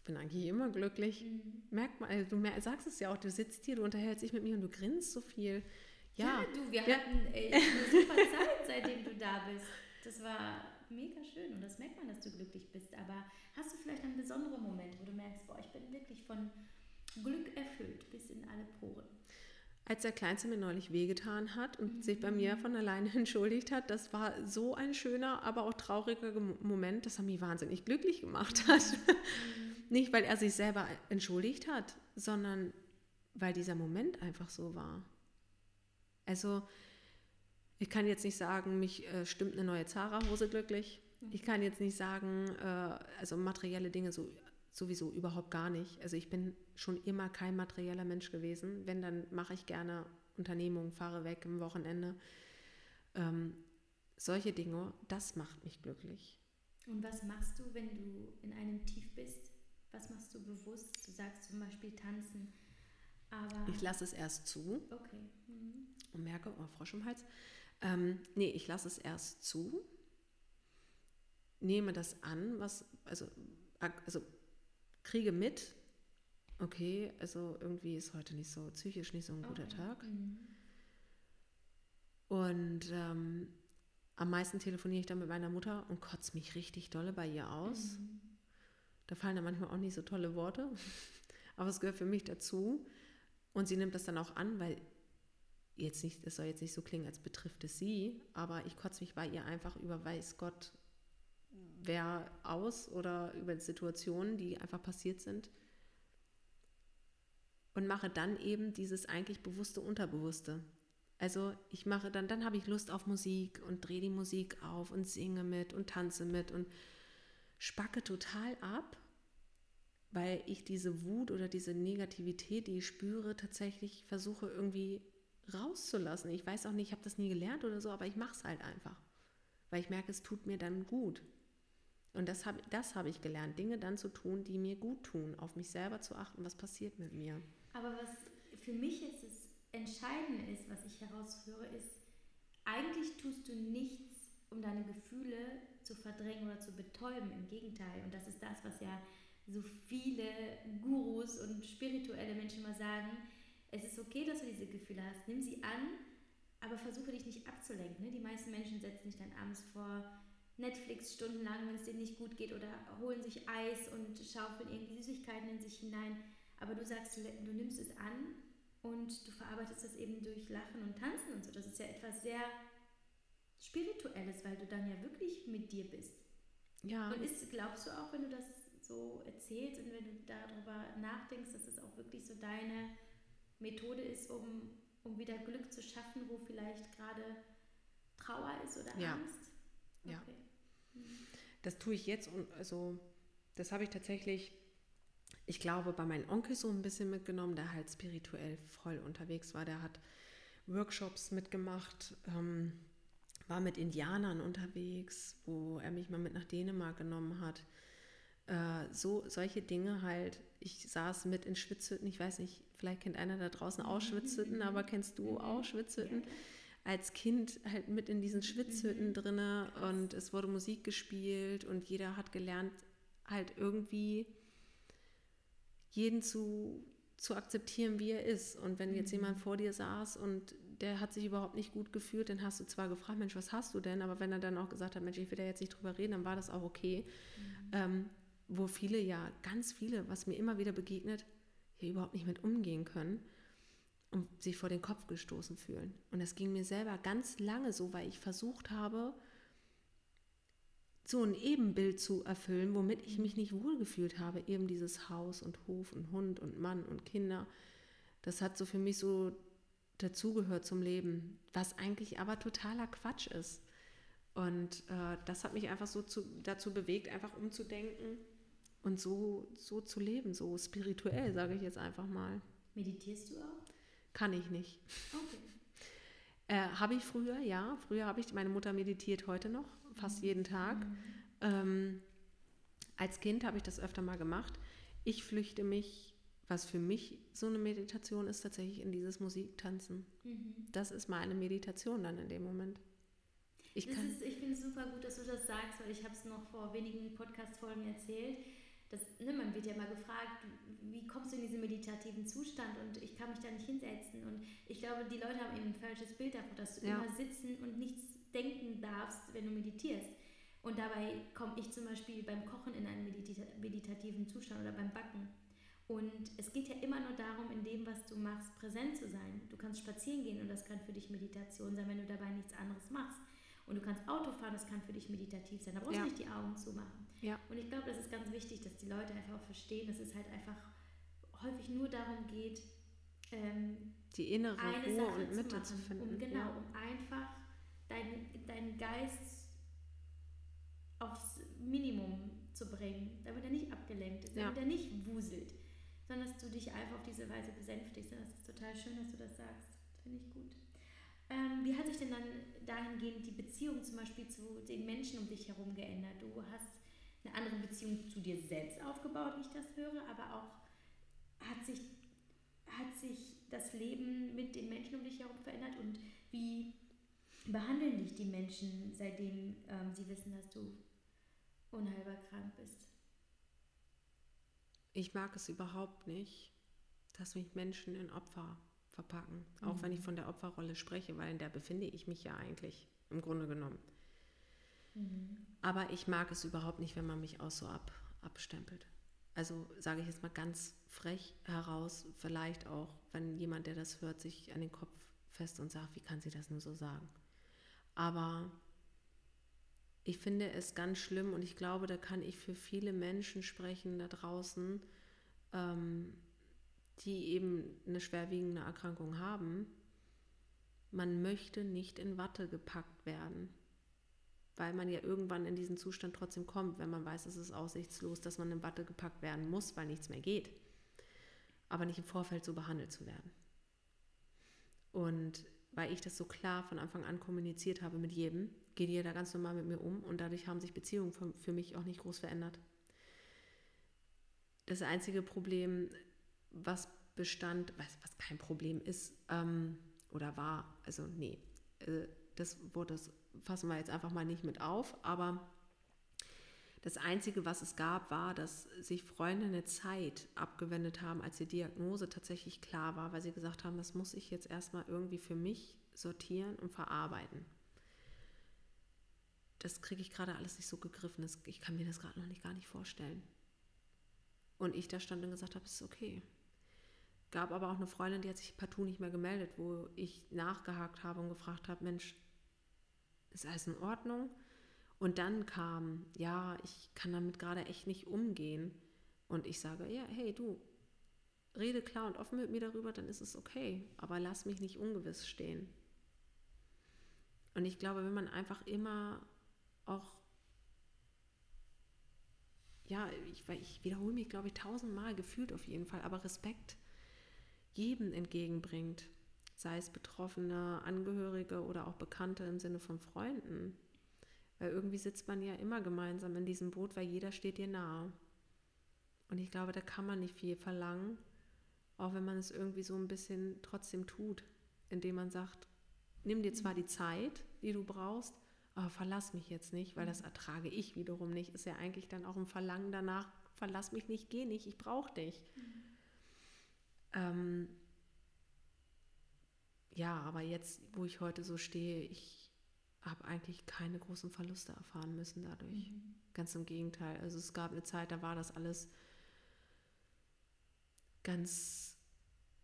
Bin eigentlich immer glücklich. Mhm. Merkt man, also du sagst es ja auch, du sitzt hier, du unterhältst dich mit mir und du grinst so viel. Ja, ja du, wir ja. hatten ey, eine super Zeit, seitdem du da bist. Das war mega schön und das merkt man, dass du glücklich bist. Aber hast du vielleicht einen besonderen Moment, wo du merkst, boah, ich bin wirklich von Glück erfüllt bis in alle Poren? Als der Kleinste mir neulich wehgetan hat und mhm. sich bei mir von alleine entschuldigt hat, das war so ein schöner, aber auch trauriger Moment, dass er mich wahnsinnig glücklich gemacht hat. Mhm. Nicht, weil er sich selber entschuldigt hat, sondern weil dieser Moment einfach so war. Also, ich kann jetzt nicht sagen, mich äh, stimmt eine neue Zara-Hose glücklich. Ich kann jetzt nicht sagen, äh, also materielle Dinge so, sowieso überhaupt gar nicht. Also ich bin schon immer kein materieller Mensch gewesen. Wenn, dann mache ich gerne Unternehmungen, fahre weg am Wochenende. Ähm, solche Dinge, das macht mich glücklich. Und was machst du, wenn du in einem Tief bist? Was machst du bewusst? Du sagst zum Beispiel tanzen. Aber ich lasse es erst zu. Okay. Mhm. Und merke, oh, Frosch im Hals. Ähm, nee, ich lasse es erst zu. Nehme das an, was, also, also kriege mit, okay, also irgendwie ist heute nicht so, psychisch nicht so ein guter okay. Tag. Mhm. Und ähm, am meisten telefoniere ich dann mit meiner Mutter und kotze mich richtig dolle bei ihr aus. Mhm. Da fallen da manchmal auch nicht so tolle Worte, aber es gehört für mich dazu. Und sie nimmt das dann auch an, weil jetzt nicht, es soll jetzt nicht so klingen, als betrifft es sie, aber ich kotze mich bei ihr einfach über weiß Gott wer aus oder über Situationen, die einfach passiert sind. Und mache dann eben dieses eigentlich bewusste Unterbewusste. Also ich mache dann, dann habe ich Lust auf Musik und drehe die Musik auf und singe mit und tanze mit und spacke total ab, weil ich diese Wut oder diese Negativität, die ich spüre, tatsächlich versuche irgendwie rauszulassen. Ich weiß auch nicht, ich habe das nie gelernt oder so, aber ich mache es halt einfach, weil ich merke, es tut mir dann gut. Und das habe das hab ich gelernt, Dinge dann zu tun, die mir gut tun, auf mich selber zu achten, was passiert mit mir. Aber was für mich jetzt das Entscheidende ist, was ich heraushöre, ist, eigentlich tust du nichts, um deine Gefühle zu verdrängen oder zu betäuben. Im Gegenteil. Und das ist das, was ja so viele Gurus und spirituelle Menschen mal sagen. Es ist okay, dass du diese Gefühle hast. Nimm sie an, aber versuche dich nicht abzulenken. Ne? Die meisten Menschen setzen sich dann abends vor Netflix stundenlang, wenn es denen nicht gut geht, oder holen sich Eis und schaufeln irgendwie Süßigkeiten in sich hinein. Aber du sagst, du, nimmst es an und du verarbeitest es eben durch Lachen und Tanzen und so. Das ist ja etwas sehr Spirituelles, weil du dann ja wirklich mit dir bist. Ja. Und ist, glaubst du auch, wenn du das so erzählst und wenn du darüber nachdenkst, dass es auch wirklich so deine Methode ist, um, um wieder Glück zu schaffen, wo vielleicht gerade Trauer ist oder ja. Angst? Okay. Ja. Mhm. Das tue ich jetzt und also das habe ich tatsächlich, ich glaube, bei meinem Onkel so ein bisschen mitgenommen, der halt spirituell voll unterwegs war. Der hat Workshops mitgemacht. Ähm, war mit Indianern unterwegs, wo er mich mal mit nach Dänemark genommen hat. Äh, so solche Dinge halt. Ich saß mit in Schwitzhütten. Ich weiß nicht, vielleicht kennt einer da draußen auch Schwitzhütten, aber kennst du auch Schwitzhütten? Als Kind halt mit in diesen Schwitzhütten drinne und es wurde Musik gespielt und jeder hat gelernt, halt irgendwie jeden zu, zu akzeptieren, wie er ist. Und wenn jetzt mhm. jemand vor dir saß und der hat sich überhaupt nicht gut gefühlt, dann hast du zwar gefragt, Mensch, was hast du denn? Aber wenn er dann auch gesagt hat, Mensch, ich will da jetzt nicht drüber reden, dann war das auch okay. Mhm. Ähm, wo viele ja, ganz viele, was mir immer wieder begegnet, hier überhaupt nicht mit umgehen können und sich vor den Kopf gestoßen fühlen. Und das ging mir selber ganz lange so, weil ich versucht habe, so ein Ebenbild zu erfüllen, womit ich mich nicht wohlgefühlt habe. Eben dieses Haus und Hof und Hund und Mann und Kinder. Das hat so für mich so dazugehört zum Leben, was eigentlich aber totaler Quatsch ist. Und äh, das hat mich einfach so zu, dazu bewegt, einfach umzudenken und so, so zu leben, so spirituell, sage ich jetzt einfach mal. Meditierst du auch? Kann ich nicht. Okay. Äh, habe ich früher, ja. Früher habe ich, meine Mutter meditiert heute noch, fast jeden Tag. Mhm. Ähm, als Kind habe ich das öfter mal gemacht. Ich flüchte mich, was für mich so eine Meditation ist, tatsächlich in dieses Musiktanzen. Mhm. Das ist meine Meditation dann in dem Moment. Ich, ich finde es super gut, dass du das sagst, weil ich habe es noch vor wenigen Podcast-Folgen erzählt das, ne, man wird ja mal gefragt, wie kommst du in diesen meditativen Zustand und ich kann mich da nicht hinsetzen. Und ich glaube, die Leute haben eben ein falsches Bild davon, dass du ja. immer sitzen und nichts denken darfst, wenn du meditierst. Und dabei komme ich zum Beispiel beim Kochen in einen medita meditativen Zustand oder beim Backen. Und es geht ja immer nur darum, in dem, was du machst, präsent zu sein. Du kannst spazieren gehen und das kann für dich Meditation sein, wenn du dabei nichts anderes machst. Und du kannst Auto fahren, das kann für dich meditativ sein. Da brauchst du nicht die Augen zumachen. Ja. Und ich glaube, das ist ganz wichtig, dass die Leute einfach auch verstehen, dass es halt einfach häufig nur darum geht, ähm, die innere Ruhe Sache und Mitte zu, machen, zu finden. Um, genau, ja. um einfach deinen dein Geist aufs Minimum zu bringen, damit er nicht abgelenkt ist, damit ja. er nicht wuselt, sondern dass du dich einfach auf diese Weise besänftigst. Das ist total schön, dass du das sagst. Finde ich gut. Ähm, wie hat sich denn dann dahingehend die Beziehung zum Beispiel zu den Menschen um dich herum geändert? Du hast eine andere Beziehung zu dir selbst aufgebaut, wie ich das höre, aber auch hat sich, hat sich das Leben mit den Menschen um dich herum verändert und wie behandeln dich die Menschen, seitdem ähm, sie wissen, dass du unheilbar krank bist? Ich mag es überhaupt nicht, dass mich Menschen in Opfer verpacken, auch mhm. wenn ich von der Opferrolle spreche, weil in der befinde ich mich ja eigentlich im Grunde genommen. Mhm. Aber ich mag es überhaupt nicht, wenn man mich auch so ab, abstempelt. Also sage ich jetzt mal ganz frech heraus, vielleicht auch, wenn jemand, der das hört, sich an den Kopf fest und sagt, wie kann sie das nur so sagen? Aber ich finde es ganz schlimm und ich glaube, da kann ich für viele Menschen sprechen da draußen, ähm, die eben eine schwerwiegende Erkrankung haben. Man möchte nicht in Watte gepackt werden weil man ja irgendwann in diesen Zustand trotzdem kommt, wenn man weiß, es ist aussichtslos, dass man in Watte gepackt werden muss, weil nichts mehr geht. Aber nicht im Vorfeld so behandelt zu werden. Und weil ich das so klar von Anfang an kommuniziert habe mit jedem, geht jeder ganz normal mit mir um und dadurch haben sich Beziehungen für, für mich auch nicht groß verändert. Das einzige Problem, was bestand, was, was kein Problem ist ähm, oder war, also nee, äh, das wurde fassen wir jetzt einfach mal nicht mit auf, aber das Einzige, was es gab, war, dass sich Freunde eine Zeit abgewendet haben, als die Diagnose tatsächlich klar war, weil sie gesagt haben, das muss ich jetzt erstmal irgendwie für mich sortieren und verarbeiten. Das kriege ich gerade alles nicht so gegriffen. Das, ich kann mir das gerade noch nicht gar nicht vorstellen. Und ich da stand und gesagt habe, es ist okay. Gab aber auch eine Freundin, die hat sich partout nicht mehr gemeldet, wo ich nachgehakt habe und gefragt habe, Mensch, ist alles in Ordnung? Und dann kam, ja, ich kann damit gerade echt nicht umgehen. Und ich sage, ja, hey, du, rede klar und offen mit mir darüber, dann ist es okay. Aber lass mich nicht ungewiss stehen. Und ich glaube, wenn man einfach immer auch, ja, ich, ich wiederhole mich, glaube ich, tausendmal gefühlt auf jeden Fall, aber Respekt jedem entgegenbringt sei es Betroffene, Angehörige oder auch Bekannte im Sinne von Freunden. Weil irgendwie sitzt man ja immer gemeinsam in diesem Boot, weil jeder steht dir nahe. Und ich glaube, da kann man nicht viel verlangen, auch wenn man es irgendwie so ein bisschen trotzdem tut, indem man sagt, nimm dir zwar die Zeit, die du brauchst, aber verlass mich jetzt nicht, weil das ertrage ich wiederum nicht. Ist ja eigentlich dann auch ein Verlangen danach, verlass mich nicht, geh nicht, ich brauche dich. Mhm. Ähm, ja, aber jetzt, wo ich heute so stehe, ich habe eigentlich keine großen Verluste erfahren müssen dadurch. Mhm. Ganz im Gegenteil. Also es gab eine Zeit, da war das alles ganz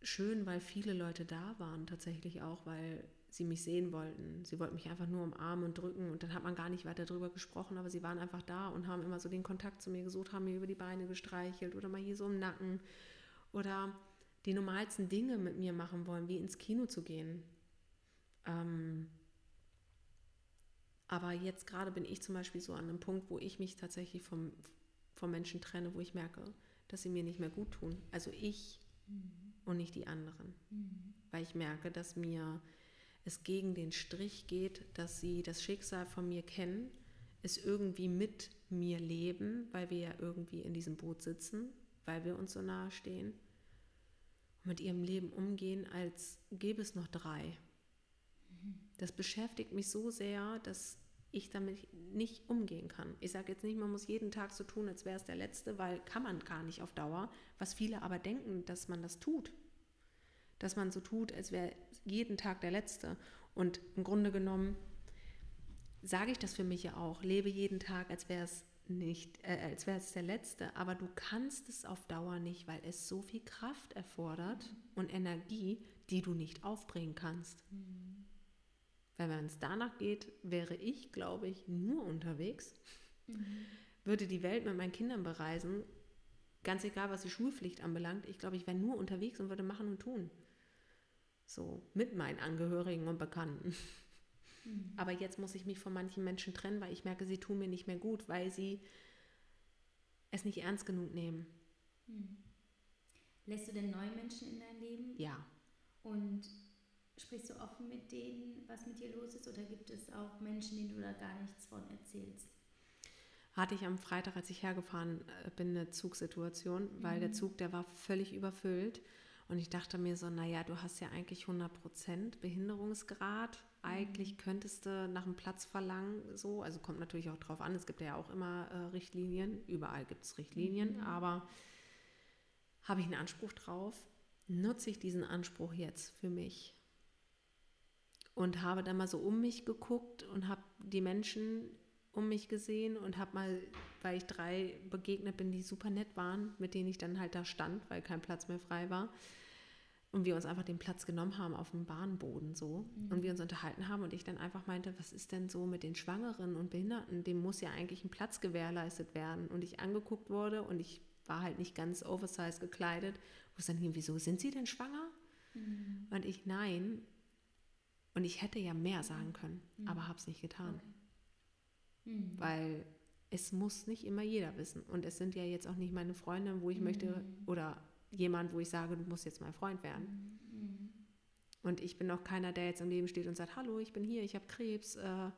schön, weil viele Leute da waren, tatsächlich auch, weil sie mich sehen wollten. Sie wollten mich einfach nur umarmen und drücken und dann hat man gar nicht weiter darüber gesprochen, aber sie waren einfach da und haben immer so den Kontakt zu mir gesucht, haben mir über die Beine gestreichelt oder mal hier so im Nacken oder die normalsten Dinge mit mir machen wollen, wie ins Kino zu gehen. Ähm, aber jetzt gerade bin ich zum Beispiel so an einem Punkt, wo ich mich tatsächlich vom, vom Menschen trenne, wo ich merke, dass sie mir nicht mehr gut tun. Also ich mhm. und nicht die anderen. Mhm. Weil ich merke, dass mir es gegen den Strich geht, dass sie das Schicksal von mir kennen, es irgendwie mit mir leben, weil wir ja irgendwie in diesem Boot sitzen, weil wir uns so nahe stehen und mit ihrem Leben umgehen, als gäbe es noch drei. Das beschäftigt mich so sehr, dass ich damit nicht umgehen kann. Ich sage jetzt nicht, man muss jeden Tag so tun, als wäre es der letzte, weil kann man gar nicht auf Dauer, was viele aber denken, dass man das tut dass man so tut, als wäre jeden Tag der letzte. Und im Grunde genommen sage ich das für mich ja auch, lebe jeden Tag, als wäre es nicht, äh, als wäre es der letzte, aber du kannst es auf Dauer nicht, weil es so viel Kraft erfordert mhm. und Energie, die du nicht aufbringen kannst. Mhm. Weil wenn es danach geht, wäre ich, glaube ich, nur unterwegs, mhm. würde die Welt mit meinen Kindern bereisen, ganz egal, was die Schulpflicht anbelangt. Ich glaube, ich wäre nur unterwegs und würde machen und tun. So mit meinen Angehörigen und Bekannten. Mhm. Aber jetzt muss ich mich von manchen Menschen trennen, weil ich merke, sie tun mir nicht mehr gut, weil sie es nicht ernst genug nehmen. Mhm. Lässt du denn neue Menschen in dein Leben? Ja. Und sprichst du offen mit denen, was mit dir los ist? Oder gibt es auch Menschen, denen du da gar nichts von erzählst? Hatte ich am Freitag, als ich hergefahren äh, bin, eine Zugsituation, weil mhm. der Zug, der war völlig überfüllt. Und ich dachte mir so, naja, du hast ja eigentlich 100% Behinderungsgrad. Eigentlich mhm. könntest du nach einem Platz verlangen, so. Also kommt natürlich auch drauf an, es gibt ja auch immer äh, Richtlinien. Überall gibt es Richtlinien, mhm. aber habe ich einen Anspruch drauf? Nutze ich diesen Anspruch jetzt für mich? Und habe dann mal so um mich geguckt und habe die Menschen um mich gesehen und habe mal, weil ich drei begegnet bin, die super nett waren, mit denen ich dann halt da stand, weil kein Platz mehr frei war. Und wir uns einfach den Platz genommen haben auf dem Bahnboden so. Mhm. Und wir uns unterhalten haben und ich dann einfach meinte, was ist denn so mit den Schwangeren und Behinderten? Dem muss ja eigentlich ein Platz gewährleistet werden. Und ich angeguckt wurde und ich war halt nicht ganz oversized gekleidet, wo es dann hing, wieso sind Sie denn schwanger? Mhm. Und ich, nein. Und ich hätte ja mehr sagen können, mhm. aber habe es nicht getan. Okay. Mhm. Weil es muss nicht immer jeder wissen. Und es sind ja jetzt auch nicht meine Freunde, wo ich mhm. möchte, oder jemand, wo ich sage, du musst jetzt mein Freund werden. Mhm. Und ich bin auch keiner, der jetzt im Leben steht und sagt, hallo, ich bin hier, ich habe Krebs. Äh, ja.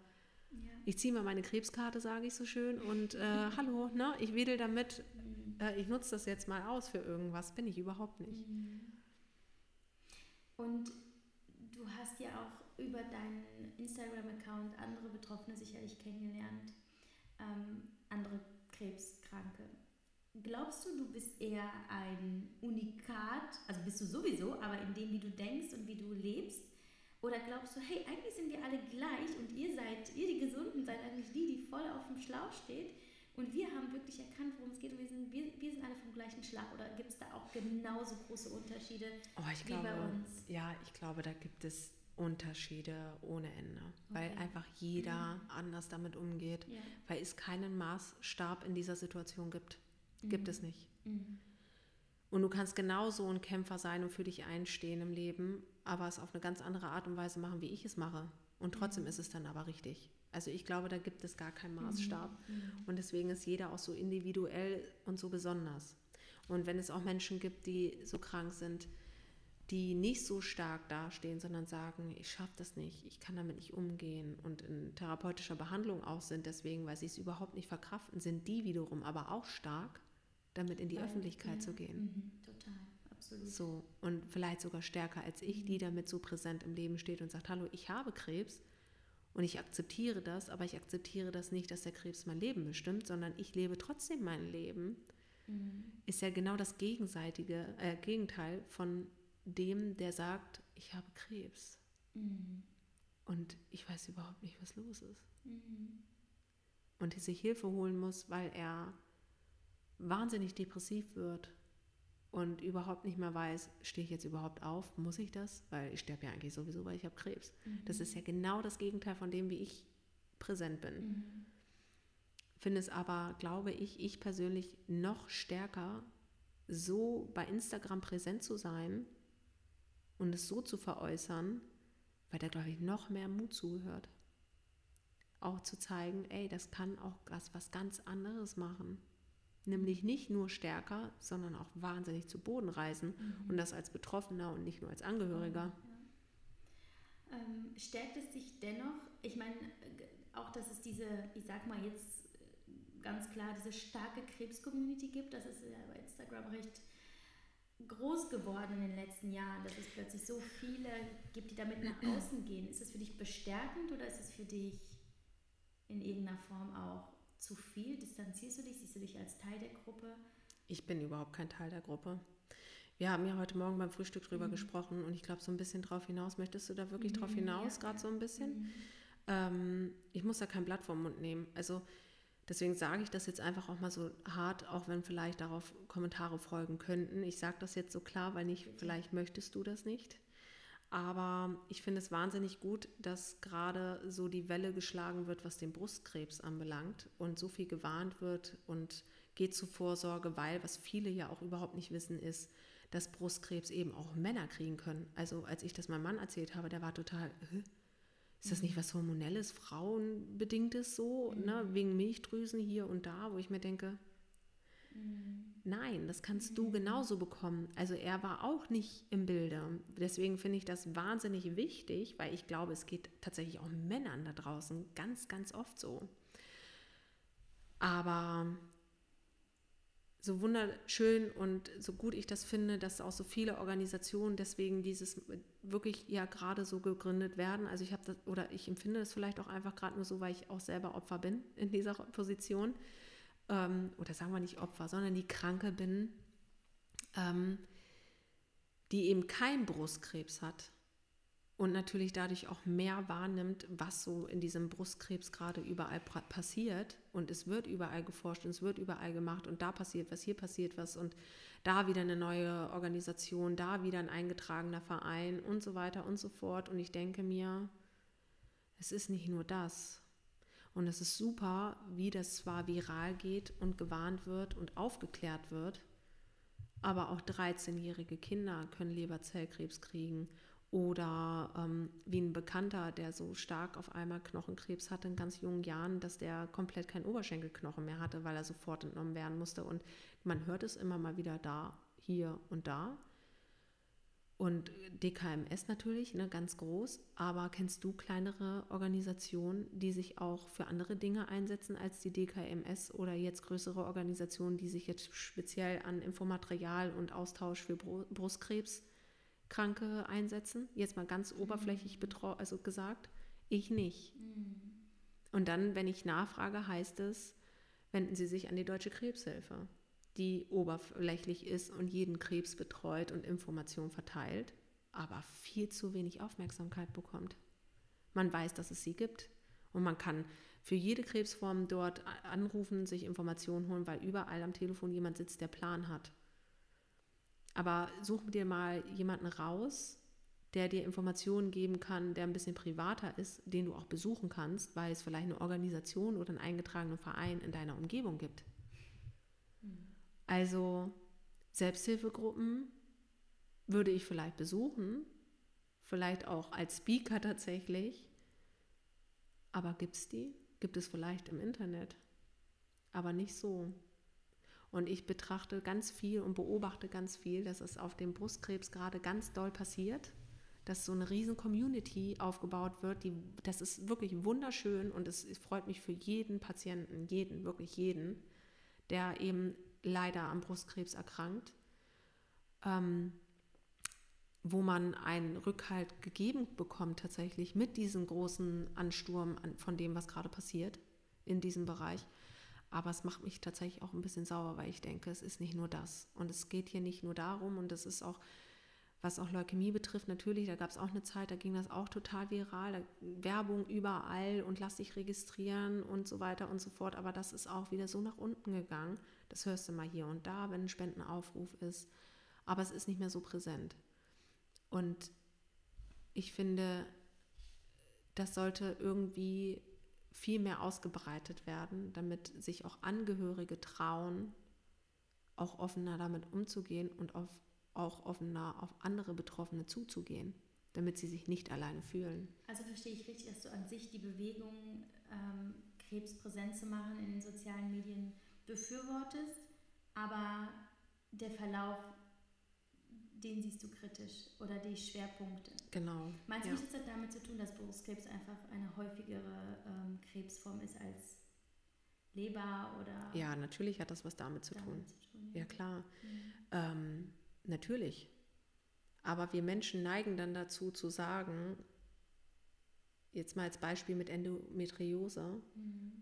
Ich ziehe mal meine Krebskarte, sage ich so schön, und äh, hallo, ne, ich wedel damit, mhm. äh, ich nutze das jetzt mal aus für irgendwas, bin ich überhaupt nicht. Mhm. Und du hast ja auch über deinen Instagram-Account andere Betroffene sicherlich kennengelernt, ähm, andere Krebskranke. Glaubst du, du bist eher ein Unikat, also bist du sowieso, aber in dem, wie du denkst und wie du lebst? Oder glaubst du, hey, eigentlich sind wir alle gleich und ihr seid, ihr die Gesunden seid eigentlich die, die voll auf dem Schlauch steht und wir haben wirklich erkannt, worum es geht und wir sind, wir, wir sind alle vom gleichen Schlag? Oder gibt es da auch genauso große Unterschiede oh, wie glaube, bei uns? Ja, ich glaube, da gibt es Unterschiede ohne Ende, okay. weil einfach jeder mhm. anders damit umgeht, ja. weil es keinen Maßstab in dieser Situation gibt. Mhm. Gibt es nicht. Mhm. Und du kannst genauso ein Kämpfer sein und für dich einstehen im Leben, aber es auf eine ganz andere Art und Weise machen, wie ich es mache. Und trotzdem mhm. ist es dann aber richtig. Also ich glaube, da gibt es gar keinen Maßstab. Mhm. Mhm. Und deswegen ist jeder auch so individuell und so besonders. Und wenn es auch Menschen gibt, die so krank sind, die nicht so stark dastehen, sondern sagen, ich schaffe das nicht, ich kann damit nicht umgehen und in therapeutischer Behandlung auch sind, deswegen, weil sie es überhaupt nicht verkraften, sind die wiederum aber auch stark, damit in die weil, Öffentlichkeit ja, zu gehen. Mhm, total, absolut. So, und vielleicht sogar stärker als ich, die damit so präsent im Leben steht und sagt, hallo, ich habe Krebs und ich akzeptiere das, aber ich akzeptiere das nicht, dass der Krebs mein Leben bestimmt, sondern ich lebe trotzdem mein Leben mhm. ist ja genau das gegenseitige äh, Gegenteil von dem, der sagt, ich habe Krebs. Mhm. Und ich weiß überhaupt nicht, was los ist. Mhm. Und sich Hilfe holen muss, weil er wahnsinnig depressiv wird und überhaupt nicht mehr weiß, stehe ich jetzt überhaupt auf, muss ich das? Weil ich sterbe ja eigentlich sowieso, weil ich habe Krebs. Mhm. Das ist ja genau das Gegenteil von dem, wie ich präsent bin. Mhm. Finde es aber, glaube ich, ich persönlich noch stärker, so bei Instagram präsent zu sein und es so zu veräußern, weil da, glaube ich, noch mehr Mut zugehört. Auch zu zeigen, ey, das kann auch was, was ganz anderes machen nämlich nicht nur stärker, sondern auch wahnsinnig zu Boden reisen mhm. und das als Betroffener und nicht nur als Angehöriger. Ja. Ähm, stärkt es sich dennoch, ich meine, auch dass es diese, ich sag mal jetzt ganz klar, diese starke Krebs-Community gibt, das ist ja bei Instagram recht groß geworden in den letzten Jahren, dass es plötzlich so viele gibt, die damit nach außen gehen. Ist es für dich bestärkend oder ist es für dich in irgendeiner Form auch zu viel? Distanzierst du dich? Siehst du dich als Teil der Gruppe? Ich bin überhaupt kein Teil der Gruppe. Wir haben ja heute Morgen beim Frühstück drüber mhm. gesprochen und ich glaube, so ein bisschen drauf hinaus. Möchtest du da wirklich mhm, drauf hinaus, ja, gerade ja. so ein bisschen? Mhm. Ähm, ich muss da kein Blatt vom Mund nehmen. Also deswegen sage ich das jetzt einfach auch mal so hart, auch wenn vielleicht darauf Kommentare folgen könnten. Ich sage das jetzt so klar, weil nicht, vielleicht möchtest du das nicht. Aber ich finde es wahnsinnig gut, dass gerade so die Welle geschlagen wird, was den Brustkrebs anbelangt und so viel gewarnt wird und geht zur Vorsorge, weil was viele ja auch überhaupt nicht wissen ist, dass Brustkrebs eben auch Männer kriegen können. Also als ich das meinem Mann erzählt habe, der war total, ist das nicht was hormonelles, frauenbedingtes so, ne, mhm. ne, wegen Milchdrüsen hier und da, wo ich mir denke. Nein, das kannst du genauso bekommen. Also er war auch nicht im Bilde. Deswegen finde ich das wahnsinnig wichtig, weil ich glaube, es geht tatsächlich auch Männern da draußen ganz, ganz oft so. Aber so wunderschön und so gut ich das finde, dass auch so viele Organisationen deswegen dieses wirklich ja gerade so gegründet werden. Also ich habe das oder ich empfinde das vielleicht auch einfach gerade nur so, weil ich auch selber Opfer bin in dieser Position ähm, oder sagen wir nicht Opfer, sondern die Kranke bin, ähm, die eben kein Brustkrebs hat und natürlich dadurch auch mehr wahrnimmt, was so in diesem Brustkrebs gerade überall passiert. Und es wird überall geforscht und es wird überall gemacht und da passiert was, hier passiert was und da wieder eine neue Organisation, da wieder ein eingetragener Verein und so weiter und so fort. Und ich denke mir, es ist nicht nur das. Und es ist super, wie das zwar viral geht und gewarnt wird und aufgeklärt wird, aber auch 13-jährige Kinder können Leberzellkrebs kriegen oder ähm, wie ein Bekannter, der so stark auf einmal Knochenkrebs hatte in ganz jungen Jahren, dass der komplett keinen Oberschenkelknochen mehr hatte, weil er sofort entnommen werden musste. Und man hört es immer mal wieder da, hier und da. Und DKMS natürlich, ne, ganz groß. Aber kennst du kleinere Organisationen, die sich auch für andere Dinge einsetzen als die DKMS oder jetzt größere Organisationen, die sich jetzt speziell an Infomaterial und Austausch für Brustkrebskranke einsetzen? Jetzt mal ganz oberflächlich mhm. also gesagt, ich nicht. Mhm. Und dann, wenn ich nachfrage, heißt es, wenden Sie sich an die Deutsche Krebshilfe die oberflächlich ist und jeden Krebs betreut und Informationen verteilt, aber viel zu wenig Aufmerksamkeit bekommt. Man weiß, dass es sie gibt und man kann für jede Krebsform dort anrufen, sich Informationen holen, weil überall am Telefon jemand sitzt, der Plan hat. Aber such dir mal jemanden raus, der dir Informationen geben kann, der ein bisschen privater ist, den du auch besuchen kannst, weil es vielleicht eine Organisation oder einen eingetragenen Verein in deiner Umgebung gibt. Also Selbsthilfegruppen würde ich vielleicht besuchen, vielleicht auch als Speaker tatsächlich. Aber gibt es die? Gibt es vielleicht im Internet, aber nicht so. Und ich betrachte ganz viel und beobachte ganz viel, dass es auf dem Brustkrebs gerade ganz doll passiert, dass so eine riesen Community aufgebaut wird. Die, das ist wirklich wunderschön und es, es freut mich für jeden Patienten, jeden, wirklich jeden, der eben leider am Brustkrebs erkrankt, ähm, wo man einen Rückhalt gegeben bekommt tatsächlich mit diesem großen Ansturm von dem, was gerade passiert in diesem Bereich. Aber es macht mich tatsächlich auch ein bisschen sauer, weil ich denke, es ist nicht nur das. Und es geht hier nicht nur darum und es ist auch, was auch Leukämie betrifft, natürlich, da gab es auch eine Zeit, da ging das auch total viral, da, Werbung überall und lass dich registrieren und so weiter und so fort. Aber das ist auch wieder so nach unten gegangen. Das hörst du mal hier und da, wenn ein Spendenaufruf ist. Aber es ist nicht mehr so präsent. Und ich finde, das sollte irgendwie viel mehr ausgebreitet werden, damit sich auch Angehörige trauen, auch offener damit umzugehen und auf, auch offener auf andere Betroffene zuzugehen, damit sie sich nicht alleine fühlen. Also verstehe ich richtig, dass du an sich die Bewegung, ähm, Krebs präsent zu machen in den sozialen Medien befürwortest, aber der Verlauf den siehst du kritisch oder die Schwerpunkte. Genau. Meinst du ja. nicht, das hat damit zu tun, dass Brustkrebs einfach eine häufigere ähm, Krebsform ist als Leber oder? Ja, natürlich hat das was damit zu damit tun. Zu tun ja. ja. klar. Mhm. Ähm, natürlich. Aber wir Menschen neigen dann dazu zu sagen, jetzt mal als Beispiel mit Endometriose, mhm.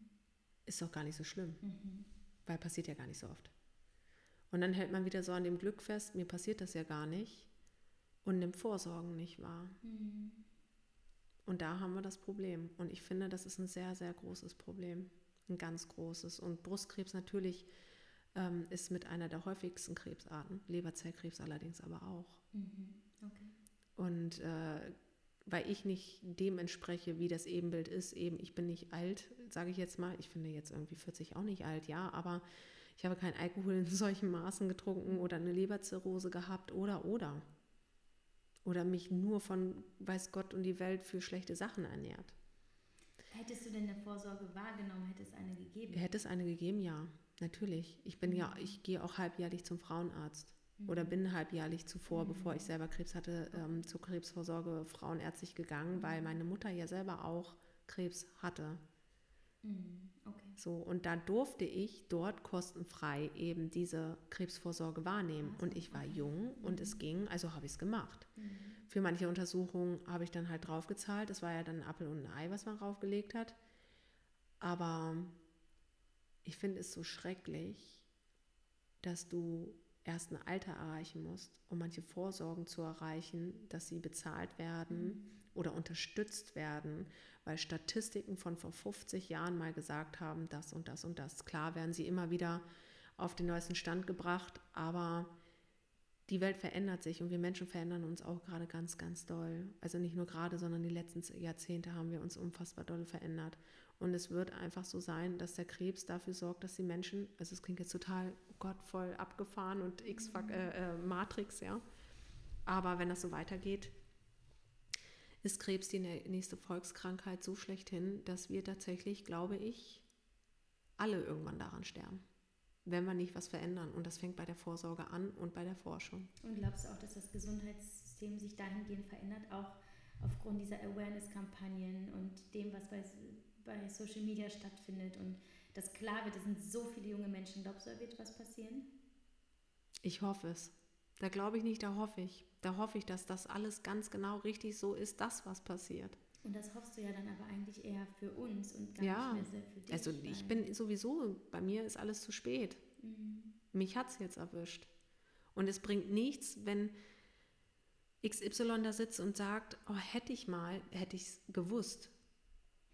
ist doch gar nicht so schlimm, mhm. weil passiert ja gar nicht so oft. Und dann hält man wieder so an dem Glück fest, mir passiert das ja gar nicht und nimmt Vorsorgen nicht wahr. Mhm. Und da haben wir das Problem. Und ich finde, das ist ein sehr, sehr großes Problem. Ein ganz großes. Und Brustkrebs natürlich ähm, ist mit einer der häufigsten Krebsarten. Leberzellkrebs allerdings aber auch. Mhm. Okay. Und äh, weil ich nicht dem entspreche, wie das Ebenbild ist, eben ich bin nicht alt, sage ich jetzt mal. Ich finde jetzt irgendwie 40 auch nicht alt, ja, aber ich habe keinen Alkohol in solchen Maßen getrunken oder eine Leberzirrhose gehabt oder oder. Oder mich nur von weiß Gott und die Welt für schlechte Sachen ernährt. Hättest du denn eine Vorsorge wahrgenommen, hätte es eine gegeben? Hätte es eine gegeben, ja, natürlich. Ich bin mhm. ja, ich gehe auch halbjährlich zum Frauenarzt mhm. oder bin halbjährlich zuvor, mhm. bevor ich selber Krebs hatte, ähm, zur Krebsvorsorge frauenärztlich gegangen, weil mhm. meine Mutter ja selber auch Krebs hatte. Mhm, okay. So, und da durfte ich dort kostenfrei eben diese Krebsvorsorge wahrnehmen. Also, und ich war okay. jung und es ging, also habe ich es gemacht. Für manche Untersuchungen habe ich dann halt draufgezahlt. Das war ja dann ein Apfel und ein Ei, was man draufgelegt hat. Aber ich finde es so schrecklich, dass du erst ein Alter erreichen musst, um manche Vorsorgen zu erreichen, dass sie bezahlt werden mhm. oder unterstützt werden, weil Statistiken von vor 50 Jahren mal gesagt haben, das und das und das. Klar werden sie immer wieder auf den neuesten Stand gebracht, aber die Welt verändert sich und wir Menschen verändern uns auch gerade ganz, ganz doll. Also nicht nur gerade, sondern die letzten Jahrzehnte haben wir uns unfassbar doll verändert. Und es wird einfach so sein, dass der Krebs dafür sorgt, dass die Menschen, also es klingt jetzt total, oh Gott, voll abgefahren und X-Matrix, äh, äh, ja. Aber wenn das so weitergeht, ist Krebs die nächste Volkskrankheit so schlechthin, dass wir tatsächlich, glaube ich, alle irgendwann daran sterben, wenn wir nicht was verändern. Und das fängt bei der Vorsorge an und bei der Forschung. Und glaubst du auch, dass das Gesundheitssystem sich dahingehend verändert, auch aufgrund dieser Awareness-Kampagnen und dem, was bei, bei Social Media stattfindet und dass klar wird, es sind so viele junge Menschen. Glaubst du, da wird was passieren? Ich hoffe es. Da glaube ich nicht, da hoffe ich. Da hoffe ich, dass das alles ganz genau richtig so ist, das, was passiert. Und das hoffst du ja dann aber eigentlich eher für uns und gar ja, nicht mehr sehr für dich. Also ich bin sowieso, bei mir ist alles zu spät. Mhm. Mich hat es jetzt erwischt. Und es bringt nichts, wenn XY da sitzt und sagt, oh, hätte ich mal, hätte ich es gewusst.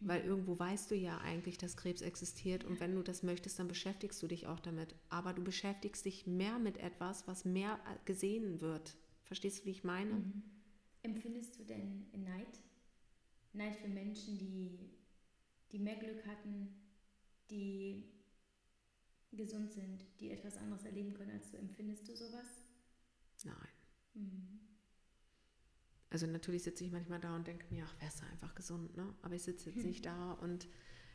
Weil irgendwo weißt du ja eigentlich, dass Krebs existiert und wenn du das möchtest, dann beschäftigst du dich auch damit. Aber du beschäftigst dich mehr mit etwas, was mehr gesehen wird. Verstehst du, wie ich meine? Mhm. Empfindest du denn Neid? Neid für Menschen, die, die mehr Glück hatten, die gesund sind, die etwas anderes erleben können als du. Empfindest du sowas? Nein. Mhm. Also natürlich sitze ich manchmal da und denke mir, ach, wärst du einfach gesund, ne? Aber ich sitze jetzt nicht da und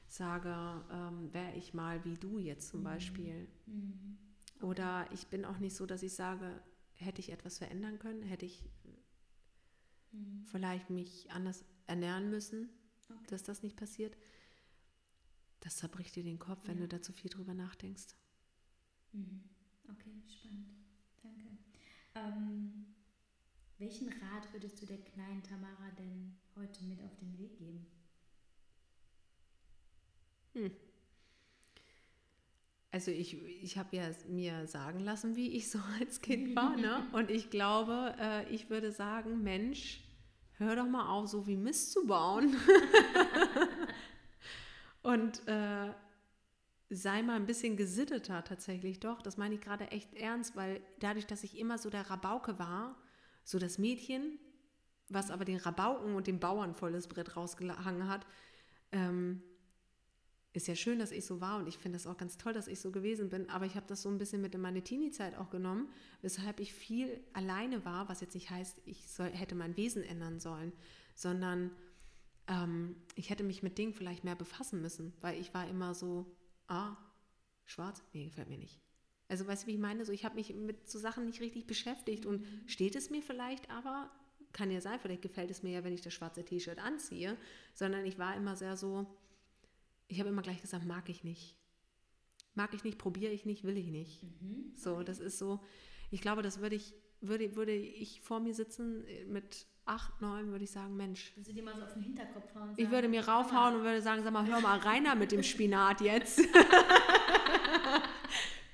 sage, ähm, wäre ich mal wie du jetzt zum mhm. Beispiel. Mhm. Okay. Oder ich bin auch nicht so, dass ich sage, hätte ich etwas verändern können, hätte ich mhm. vielleicht mich anders ernähren müssen, okay. dass das nicht passiert. Das zerbricht dir den Kopf, wenn ja. du da zu viel drüber nachdenkst. Mhm. Okay, spannend. Danke. Ähm, welchen Rat würdest du der kleinen Tamara denn heute mit auf den Weg geben? Hm. also ich, ich habe ja mir sagen lassen, wie ich so als Kind war. Ne? Und ich glaube, äh, ich würde sagen, Mensch, hör doch mal auf, so wie Mist zu bauen. und äh, sei mal ein bisschen gesitteter tatsächlich doch. Das meine ich gerade echt ernst, weil dadurch, dass ich immer so der Rabauke war, so das Mädchen, was aber den Rabauken und den Bauern volles Brett rausgehangen hat, ähm, ist ja schön, dass ich so war und ich finde das auch ganz toll, dass ich so gewesen bin, aber ich habe das so ein bisschen mit in meine Teenie-Zeit auch genommen, weshalb ich viel alleine war, was jetzt nicht heißt, ich soll, hätte mein Wesen ändern sollen, sondern ähm, ich hätte mich mit Dingen vielleicht mehr befassen müssen, weil ich war immer so, ah, schwarz, nee, gefällt mir nicht. Also weißt du, wie ich meine? So, ich habe mich mit so Sachen nicht richtig beschäftigt und steht es mir vielleicht aber, kann ja sein, vielleicht gefällt es mir ja, wenn ich das schwarze T-Shirt anziehe, sondern ich war immer sehr so, ich habe immer gleich gesagt, mag ich nicht. Mag ich nicht, probiere ich nicht, will ich nicht. Mhm. So, das ist so, ich glaube, das würde ich, würde, würde ich vor mir sitzen mit acht, neun, würde ich sagen, Mensch. Willst du dir mal so auf den Hinterkopf hauen? Ich würde mir raufhauen und würde sagen, sag mal, hör mal reiner mit dem Spinat jetzt.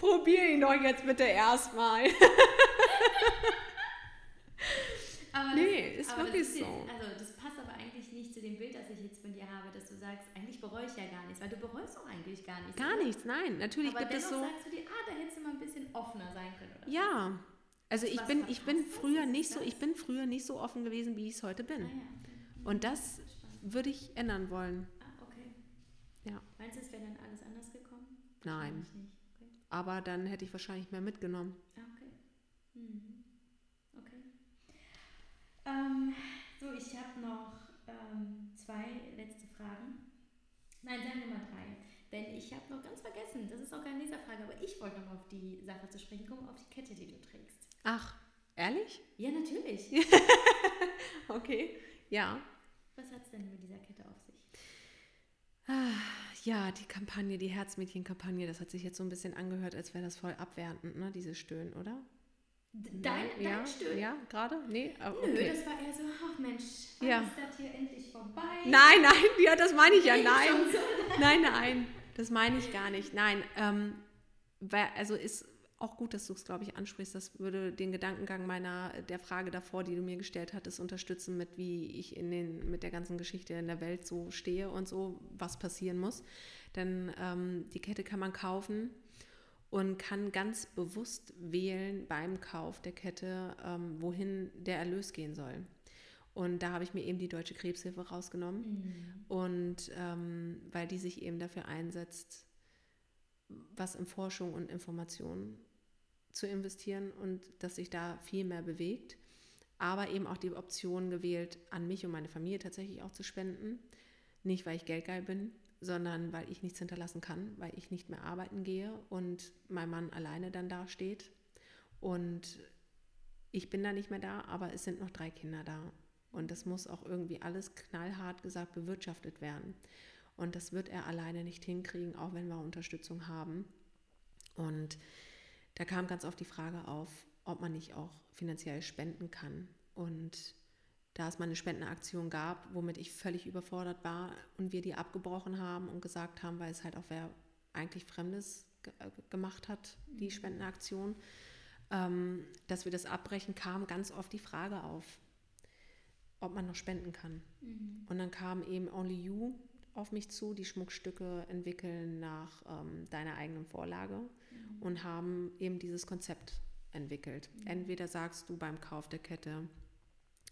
Probier ihn doch jetzt bitte erstmal. aber nee, das, ist wirklich ist so. Jetzt, also das passt aber eigentlich nicht zu dem Bild, das ich jetzt von dir habe, dass du sagst, eigentlich bereue ich ja gar nichts, weil du bereust doch eigentlich gar nichts. Gar oder? nichts, nein. Natürlich aber gibt es so. sagst du dir, ah, da hättest du mal ein bisschen offener sein können. Oder ja. Also ich bin, ich bin früher nicht so, ich bin früher nicht so offen gewesen, wie ich es heute bin. Ah, ja. Und das würde ich ändern wollen. Ah, okay. Ja. Meinst du, es wäre dann alles anders gekommen? Nein. Aber dann hätte ich wahrscheinlich mehr mitgenommen. Ah, okay. Mhm. Okay. Ähm, so, ich habe noch ähm, zwei letzte Fragen. Nein, sagen wir mal drei. Denn ich habe noch ganz vergessen, das ist auch keine Leserfrage, aber ich wollte noch auf die Sache zu sprechen kommen, auf die Kette, die du trägst. Ach, ehrlich? Ja, natürlich. okay, ja. Was hat es denn mit dieser Kette auf sich? Ah, ja, die Kampagne, die Herzmädchen-Kampagne, das hat sich jetzt so ein bisschen angehört, als wäre das voll abwertend, ne, diese Stöhnen, oder? Dein, dein ja, Stöhnen? Ja, gerade? Nee, okay. Nö, das war eher so, ach Mensch, wann ja. ist das hier endlich vorbei? Nein, nein, ja, das meine ich ja, nein. Nein, nein, das meine ich gar nicht. Nein, ähm, also ist auch gut, dass du es, glaube ich, ansprichst. Das würde den Gedankengang meiner, der Frage davor, die du mir gestellt hattest, unterstützen, mit wie ich in den, mit der ganzen Geschichte in der Welt so stehe und so, was passieren muss. Denn ähm, die Kette kann man kaufen und kann ganz bewusst wählen beim Kauf der Kette, ähm, wohin der Erlös gehen soll. Und da habe ich mir eben die Deutsche Krebshilfe rausgenommen. Mhm. Und ähm, weil die sich eben dafür einsetzt, was in Forschung und Information zu investieren und dass sich da viel mehr bewegt. Aber eben auch die Option gewählt, an mich und meine Familie tatsächlich auch zu spenden. Nicht, weil ich geldgeil bin, sondern weil ich nichts hinterlassen kann, weil ich nicht mehr arbeiten gehe und mein Mann alleine dann dasteht. Und ich bin da nicht mehr da, aber es sind noch drei Kinder da. Und das muss auch irgendwie alles knallhart gesagt bewirtschaftet werden. Und das wird er alleine nicht hinkriegen, auch wenn wir Unterstützung haben. Und da kam ganz oft die Frage auf, ob man nicht auch finanziell spenden kann. Und da es mal eine Spendenaktion gab, womit ich völlig überfordert war und wir die abgebrochen haben und gesagt haben, weil es halt auch wer eigentlich Fremdes äh, gemacht hat, die mhm. Spendenaktion, ähm, dass wir das abbrechen, kam ganz oft die Frage auf, ob man noch spenden kann. Mhm. Und dann kam eben Only You auf mich zu, die Schmuckstücke entwickeln nach ähm, deiner eigenen Vorlage mhm. und haben eben dieses Konzept entwickelt. Mhm. Entweder sagst du beim Kauf der Kette,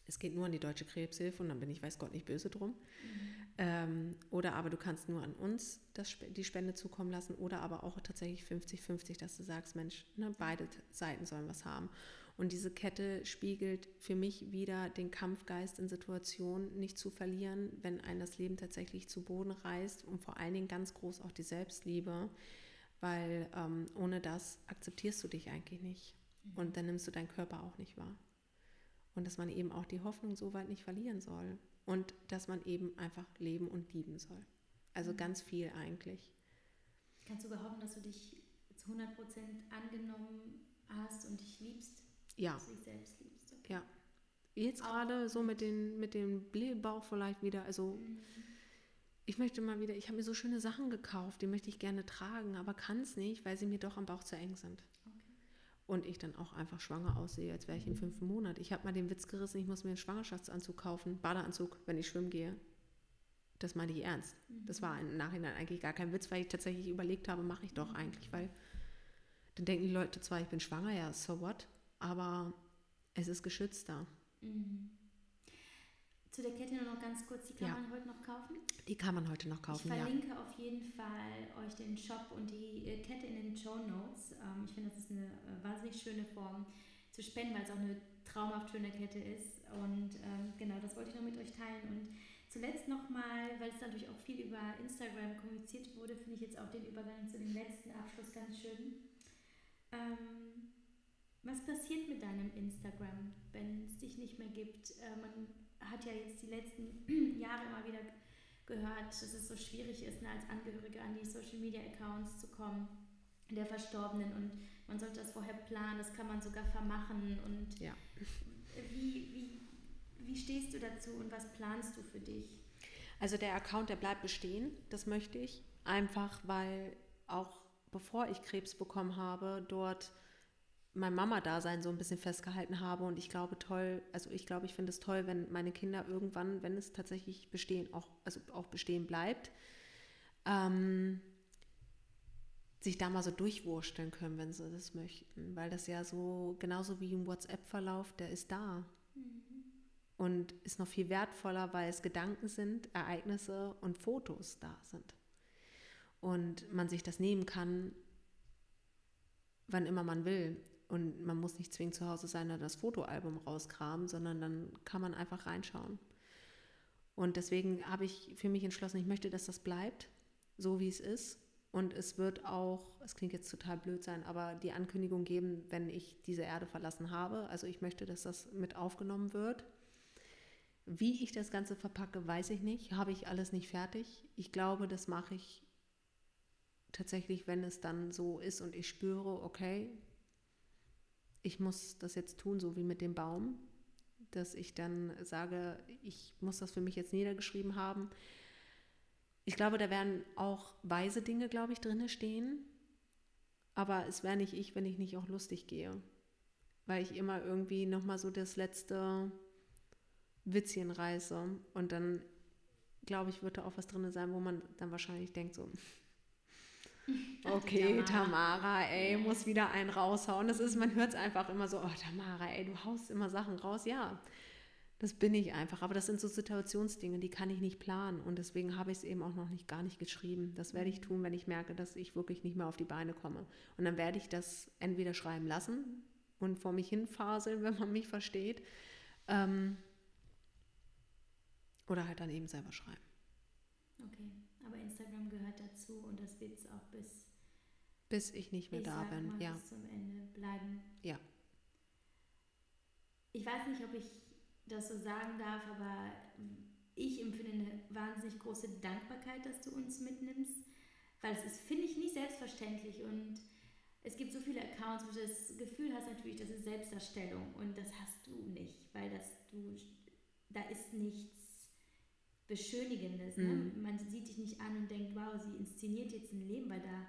es geht nur an die Deutsche Krebshilfe und dann bin ich, weiß Gott, nicht böse drum. Mhm. Ähm, oder aber du kannst nur an uns das, die Spende zukommen lassen oder aber auch tatsächlich 50-50, dass du sagst, Mensch, ne, beide Seiten sollen was haben. Und diese Kette spiegelt für mich wieder den Kampfgeist in Situationen nicht zu verlieren, wenn ein das Leben tatsächlich zu Boden reißt und vor allen Dingen ganz groß auch die Selbstliebe, weil ähm, ohne das akzeptierst du dich eigentlich nicht. Mhm. Und dann nimmst du deinen Körper auch nicht wahr. Und dass man eben auch die Hoffnung so weit nicht verlieren soll. Und dass man eben einfach leben und lieben soll. Also mhm. ganz viel eigentlich. Kannst du behaupten, dass du dich zu 100% angenommen hast und dich liebst? Ja. Dass du dich selbst liebst. Okay. Ja. Jetzt gerade so mit, den, mit dem Blähbauch vielleicht wieder. Also mhm. Ich möchte mal wieder, ich habe mir so schöne Sachen gekauft, die möchte ich gerne tragen, aber kann es nicht, weil sie mir doch am Bauch zu eng sind. Okay. Und ich dann auch einfach schwanger aussehe, als wäre ich im fünften Monat. Ich habe mal den Witz gerissen, ich muss mir einen Schwangerschaftsanzug kaufen, Badeanzug, wenn ich schwimmen gehe. Das meine ich ernst. Mhm. Das war im Nachhinein eigentlich gar kein Witz, weil ich tatsächlich überlegt habe, mache ich doch mhm. eigentlich, weil dann denken die Leute zwar, ich bin schwanger, ja, so what, aber es ist geschützter. Mhm. Zu der Kette nur noch ganz kurz, die kann ja. man heute noch kaufen? Die kann man heute noch kaufen, Ich verlinke ja. auf jeden Fall euch den Shop und die äh, Kette in den Show Notes. Ähm, ich finde, das ist eine äh, wahnsinnig schöne Form zu spenden, weil es auch eine traumhaft schöne Kette ist. Und ähm, genau, das wollte ich noch mit euch teilen. Und zuletzt nochmal, weil es natürlich auch viel über Instagram kommuniziert wurde, finde ich jetzt auch den Übergang zu dem letzten Abschluss ganz schön. Ähm, was passiert mit deinem Instagram, wenn es dich nicht mehr gibt? Äh, man hat ja jetzt die letzten Jahre immer wieder gehört, dass es so schwierig ist, ne, als Angehörige an die Social Media Accounts zu kommen der Verstorbenen und man sollte das vorher planen, das kann man sogar vermachen und ja. wie, wie, wie stehst du dazu und was planst du für dich? Also der Account, der bleibt bestehen, das möchte ich, einfach weil auch bevor ich Krebs bekommen habe, dort mein Mama-Dasein so ein bisschen festgehalten habe. Und ich glaube toll, also ich glaube, ich finde es toll, wenn meine Kinder irgendwann, wenn es tatsächlich bestehen, auch, also auch bestehen bleibt, ähm, sich da mal so durchwursteln können, wenn sie das möchten. Weil das ja so, genauso wie im WhatsApp-Verlauf, der ist da. Mhm. Und ist noch viel wertvoller, weil es Gedanken sind, Ereignisse und Fotos da sind. Und man sich das nehmen kann, wann immer man will. Und man muss nicht zwingend zu Hause sein und das Fotoalbum rauskramen, sondern dann kann man einfach reinschauen. Und deswegen habe ich für mich entschlossen, ich möchte, dass das bleibt, so wie es ist. Und es wird auch, es klingt jetzt total blöd sein, aber die Ankündigung geben, wenn ich diese Erde verlassen habe. Also ich möchte, dass das mit aufgenommen wird. Wie ich das Ganze verpacke, weiß ich nicht. Habe ich alles nicht fertig. Ich glaube, das mache ich tatsächlich, wenn es dann so ist und ich spüre, okay, ich muss das jetzt tun, so wie mit dem Baum, dass ich dann sage, ich muss das für mich jetzt niedergeschrieben haben. Ich glaube, da werden auch weise Dinge, glaube ich, drinne stehen. Aber es wäre nicht ich, wenn ich nicht auch lustig gehe. Weil ich immer irgendwie nochmal so das letzte Witzchen reiße. Und dann, glaube ich, wird da auch was drin sein, wo man dann wahrscheinlich denkt, so, Okay, Tamara, ey, muss wieder einen raushauen. Das ist, man hört es einfach immer so, oh Tamara, ey, du haust immer Sachen raus. Ja, das bin ich einfach. Aber das sind so Situationsdinge, die kann ich nicht planen. Und deswegen habe ich es eben auch noch nicht gar nicht geschrieben. Das werde ich tun, wenn ich merke, dass ich wirklich nicht mehr auf die Beine komme. Und dann werde ich das entweder schreiben lassen und vor mich hinfaseln, wenn man mich versteht. Ähm, oder halt dann eben selber schreiben. Okay. Dazu und das wird es auch bis. Bis ich nicht mehr ich da bin, mal, ja. Bis zum Ende bleiben. Ja. Ich weiß nicht, ob ich das so sagen darf, aber ich empfinde eine wahnsinnig große Dankbarkeit, dass du uns mitnimmst, weil es ist, finde ich, nicht selbstverständlich und es gibt so viele Accounts, wo du das Gefühl hast natürlich, das ist Selbstdarstellung und das hast du nicht, weil das du, da ist nichts Beschönigendes. Ne? Mhm. Man sieht dich nicht an und denkt, wow, sie inszeniert jetzt ein Leben, weil da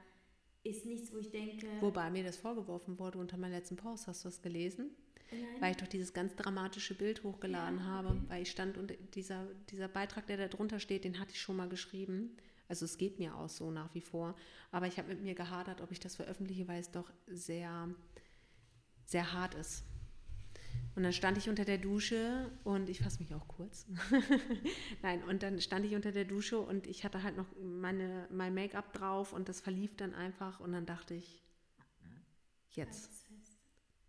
ist nichts, wo ich denke. Wobei mir das vorgeworfen wurde unter meinem letzten Post, hast du das gelesen? Nein. Weil ich doch dieses ganz dramatische Bild hochgeladen ja, okay. habe, weil ich stand und dieser, dieser Beitrag, der da drunter steht, den hatte ich schon mal geschrieben. Also es geht mir auch so nach wie vor. Aber ich habe mit mir gehadert, ob ich das veröffentliche, weil es doch sehr, sehr hart ist. Und dann stand ich unter der Dusche und ich fasse mich auch kurz. Nein, und dann stand ich unter der Dusche und ich hatte halt noch meine, mein Make-up drauf und das verlief dann einfach und dann dachte ich, jetzt.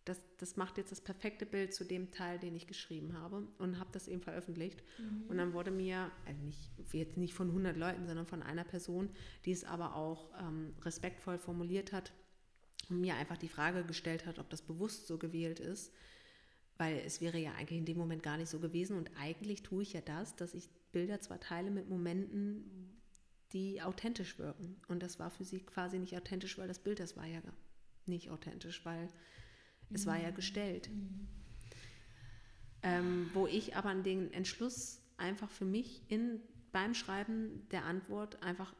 Das, das macht jetzt das perfekte Bild zu dem Teil, den ich geschrieben habe und habe das eben veröffentlicht. Mhm. Und dann wurde mir, also nicht, jetzt nicht von 100 Leuten, sondern von einer Person, die es aber auch ähm, respektvoll formuliert hat und mir einfach die Frage gestellt hat, ob das bewusst so gewählt ist, weil es wäre ja eigentlich in dem Moment gar nicht so gewesen. Und eigentlich tue ich ja das, dass ich Bilder zwar teile mit Momenten, die authentisch wirken. Und das war für sie quasi nicht authentisch, weil das Bild, das war ja nicht authentisch, weil mhm. es war ja mhm. gestellt. Mhm. Ähm, wo ich aber an den Entschluss einfach für mich in beim Schreiben der Antwort einfach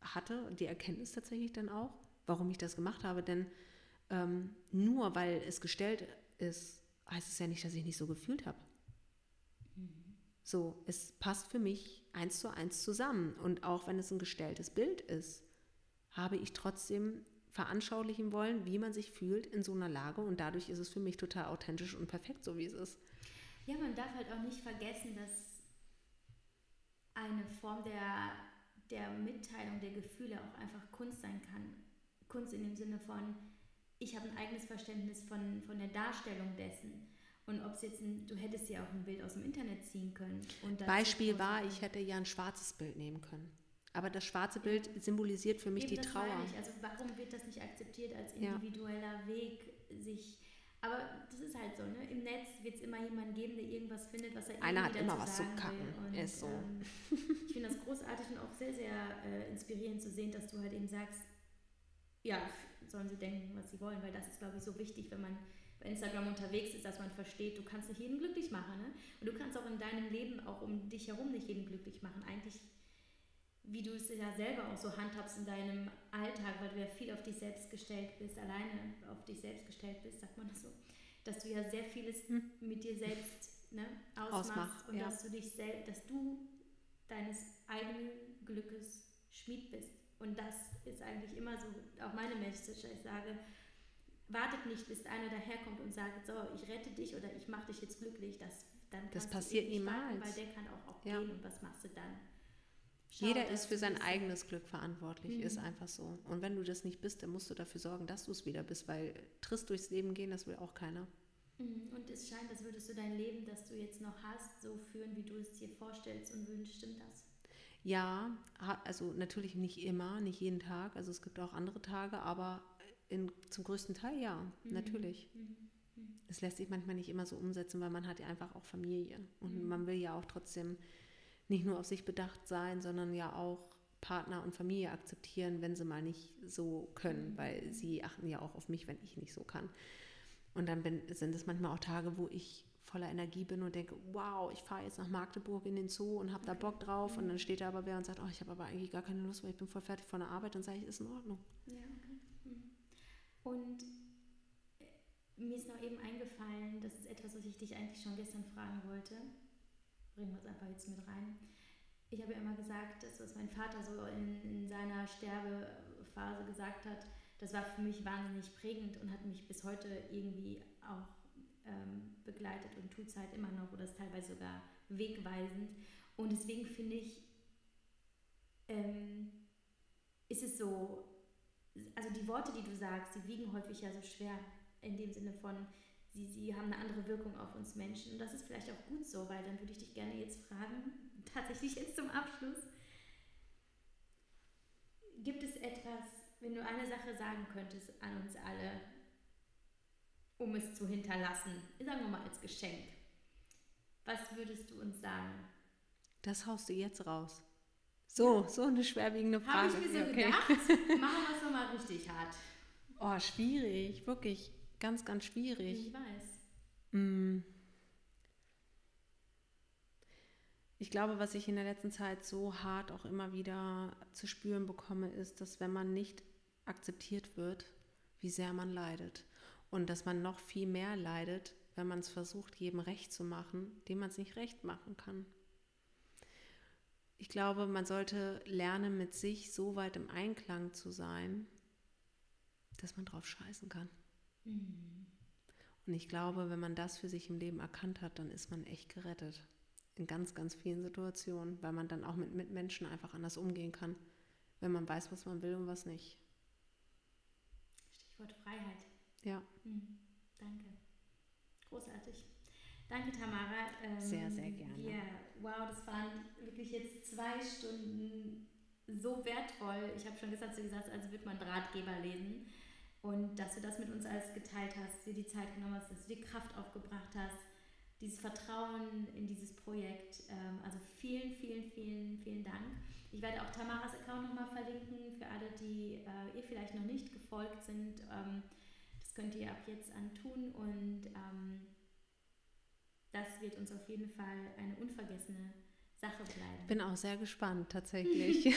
hatte, die Erkenntnis tatsächlich dann auch, warum ich das gemacht habe. Denn ähm, nur weil es gestellt ist, heißt es ja nicht, dass ich nicht so gefühlt habe. So, es passt für mich eins zu eins zusammen. Und auch wenn es ein gestelltes Bild ist, habe ich trotzdem veranschaulichen wollen, wie man sich fühlt in so einer Lage. Und dadurch ist es für mich total authentisch und perfekt, so wie es ist. Ja, man darf halt auch nicht vergessen, dass eine Form der, der Mitteilung der Gefühle auch einfach Kunst sein kann. Kunst in dem Sinne von, ich habe ein eigenes Verständnis von, von der Darstellung dessen. Und ob es jetzt ein, du hättest ja auch ein Bild aus dem Internet ziehen können. Beispiel war, ich hätte ja ein schwarzes Bild nehmen können. Aber das schwarze Bild ja. symbolisiert für mich Eben die Trauer. Also warum wird das nicht akzeptiert als individueller ja. Weg, sich aber das ist halt so, ne? Im Netz wird es immer jemanden geben, der irgendwas findet, was er Einer hat immer was zu kacken. Und, ist so. Ähm, ich finde das großartig und auch sehr, sehr äh, inspirierend zu sehen, dass du halt eben sagst, ja, sollen sie denken, was sie wollen, weil das ist, glaube ich, so wichtig, wenn man bei Instagram unterwegs ist, dass man versteht, du kannst nicht jeden glücklich machen. Ne? Und du kannst auch in deinem Leben, auch um dich herum, nicht jeden glücklich machen. Eigentlich, wie du es ja selber auch so handhabst in deinem Alltag, weil du ja viel auf dich selbst gestellt bist, alleine auf dich selbst gestellt bist, sagt man das so, dass du ja sehr vieles hm. mit dir selbst ne, ausmachst Ausmach, und ja. dass du dich selbst, dass du deines eigenen Glückes Schmied bist. Und das ist eigentlich immer so auch meine Message. Ich sage, wartet nicht, bis einer daherkommt und sagt, so, ich rette dich oder ich mache dich jetzt glücklich. Das, dann das passiert niemals. Warten, weil der kann auch, auch ja. gehen und was machst du dann? Schau, Jeder ist für sein eigenes Glück verantwortlich, mhm. ist einfach so. Und wenn du das nicht bist, dann musst du dafür sorgen, dass du es wieder bist, weil trist durchs Leben gehen, das will auch keiner. Mhm. Und es scheint, als würdest du dein Leben, das du jetzt noch hast, so führen, wie du es dir vorstellst und wünschst. Stimmt das? Ja, also natürlich nicht immer, nicht jeden Tag. Also es gibt auch andere Tage, aber in, zum größten Teil ja, mhm. natürlich. Mhm. mhm. Es lässt sich manchmal nicht immer so umsetzen, weil man hat ja einfach auch Familie. Und mhm. man will ja auch trotzdem nicht nur auf sich bedacht sein, sondern ja auch Partner und Familie akzeptieren, wenn sie mal nicht so können, mhm. weil sie achten ja auch auf mich, wenn ich nicht so kann. Und dann bin, sind es manchmal auch Tage, wo ich voller Energie bin und denke, wow, ich fahre jetzt nach Magdeburg in den Zoo und habe da Bock drauf. Mhm. Und dann steht da aber wer und sagt, oh, ich habe aber eigentlich gar keine Lust, weil ich bin voll fertig von der Arbeit. Dann sage ich, ist in Ordnung. Ja, okay. Mhm. Und äh, mir ist noch eben eingefallen, das ist etwas, was ich dich eigentlich schon gestern fragen wollte. Bringen wir es einfach jetzt mit rein. Ich habe ja immer gesagt, das, was mein Vater so in, in seiner Sterbephase gesagt hat, das war für mich wahnsinnig prägend und hat mich bis heute irgendwie auch ähm, begleitet und tut es halt immer noch oder ist teilweise sogar wegweisend. Und deswegen finde ich, ähm, ist es so, also die Worte, die du sagst, die wiegen häufig ja so schwer in dem Sinne von, sie, sie haben eine andere Wirkung auf uns Menschen. Und das ist vielleicht auch gut so, weil dann würde ich dich gerne jetzt fragen, tatsächlich jetzt zum Abschluss, gibt es etwas, wenn du eine Sache sagen könntest an uns alle, um es zu hinterlassen, sagen wir mal als Geschenk. Was würdest du uns sagen? Das haust du jetzt raus. So, ja. so eine schwerwiegende Frage. Habe ich mir so okay. gedacht. Machen wir es nochmal richtig hart. Oh, schwierig. Wirklich ganz, ganz schwierig. Ich weiß. Mm. Ich glaube, was ich in der letzten Zeit so hart auch immer wieder zu spüren bekomme, ist, dass wenn man nicht akzeptiert wird, wie sehr man leidet. Und dass man noch viel mehr leidet, wenn man es versucht, jedem recht zu machen, dem man es nicht recht machen kann. Ich glaube, man sollte lernen, mit sich so weit im Einklang zu sein, dass man drauf scheißen kann. Mhm. Und ich glaube, wenn man das für sich im Leben erkannt hat, dann ist man echt gerettet. In ganz, ganz vielen Situationen, weil man dann auch mit Mitmenschen einfach anders umgehen kann, wenn man weiß, was man will und was nicht. Stichwort Freiheit. Ja. Mhm. Danke. Großartig. Danke, Tamara. Ähm, sehr, sehr gerne. Ja, wow, das waren wirklich jetzt zwei Stunden so wertvoll. Ich habe schon gesagt, du gesagt, als würde man Ratgeber lesen. Und dass du das mit uns alles geteilt hast, dir die Zeit genommen hast, dass du die Kraft aufgebracht hast, dieses Vertrauen in dieses Projekt. Ähm, also vielen, vielen, vielen, vielen Dank. Ich werde auch Tamaras Account nochmal verlinken für alle, die äh, ihr vielleicht noch nicht gefolgt sind. Ähm, könnt ihr ab jetzt antun und ähm, das wird uns auf jeden Fall eine unvergessene Sache bleiben. Ich bin auch sehr gespannt, tatsächlich.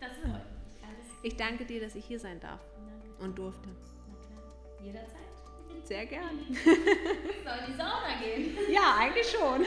das freut mich. Alles ich danke dir, dass ich hier sein darf Danke. und durfte. Jederzeit. Sehr gern. Soll in die Sauna gehen. Ja, eigentlich schon.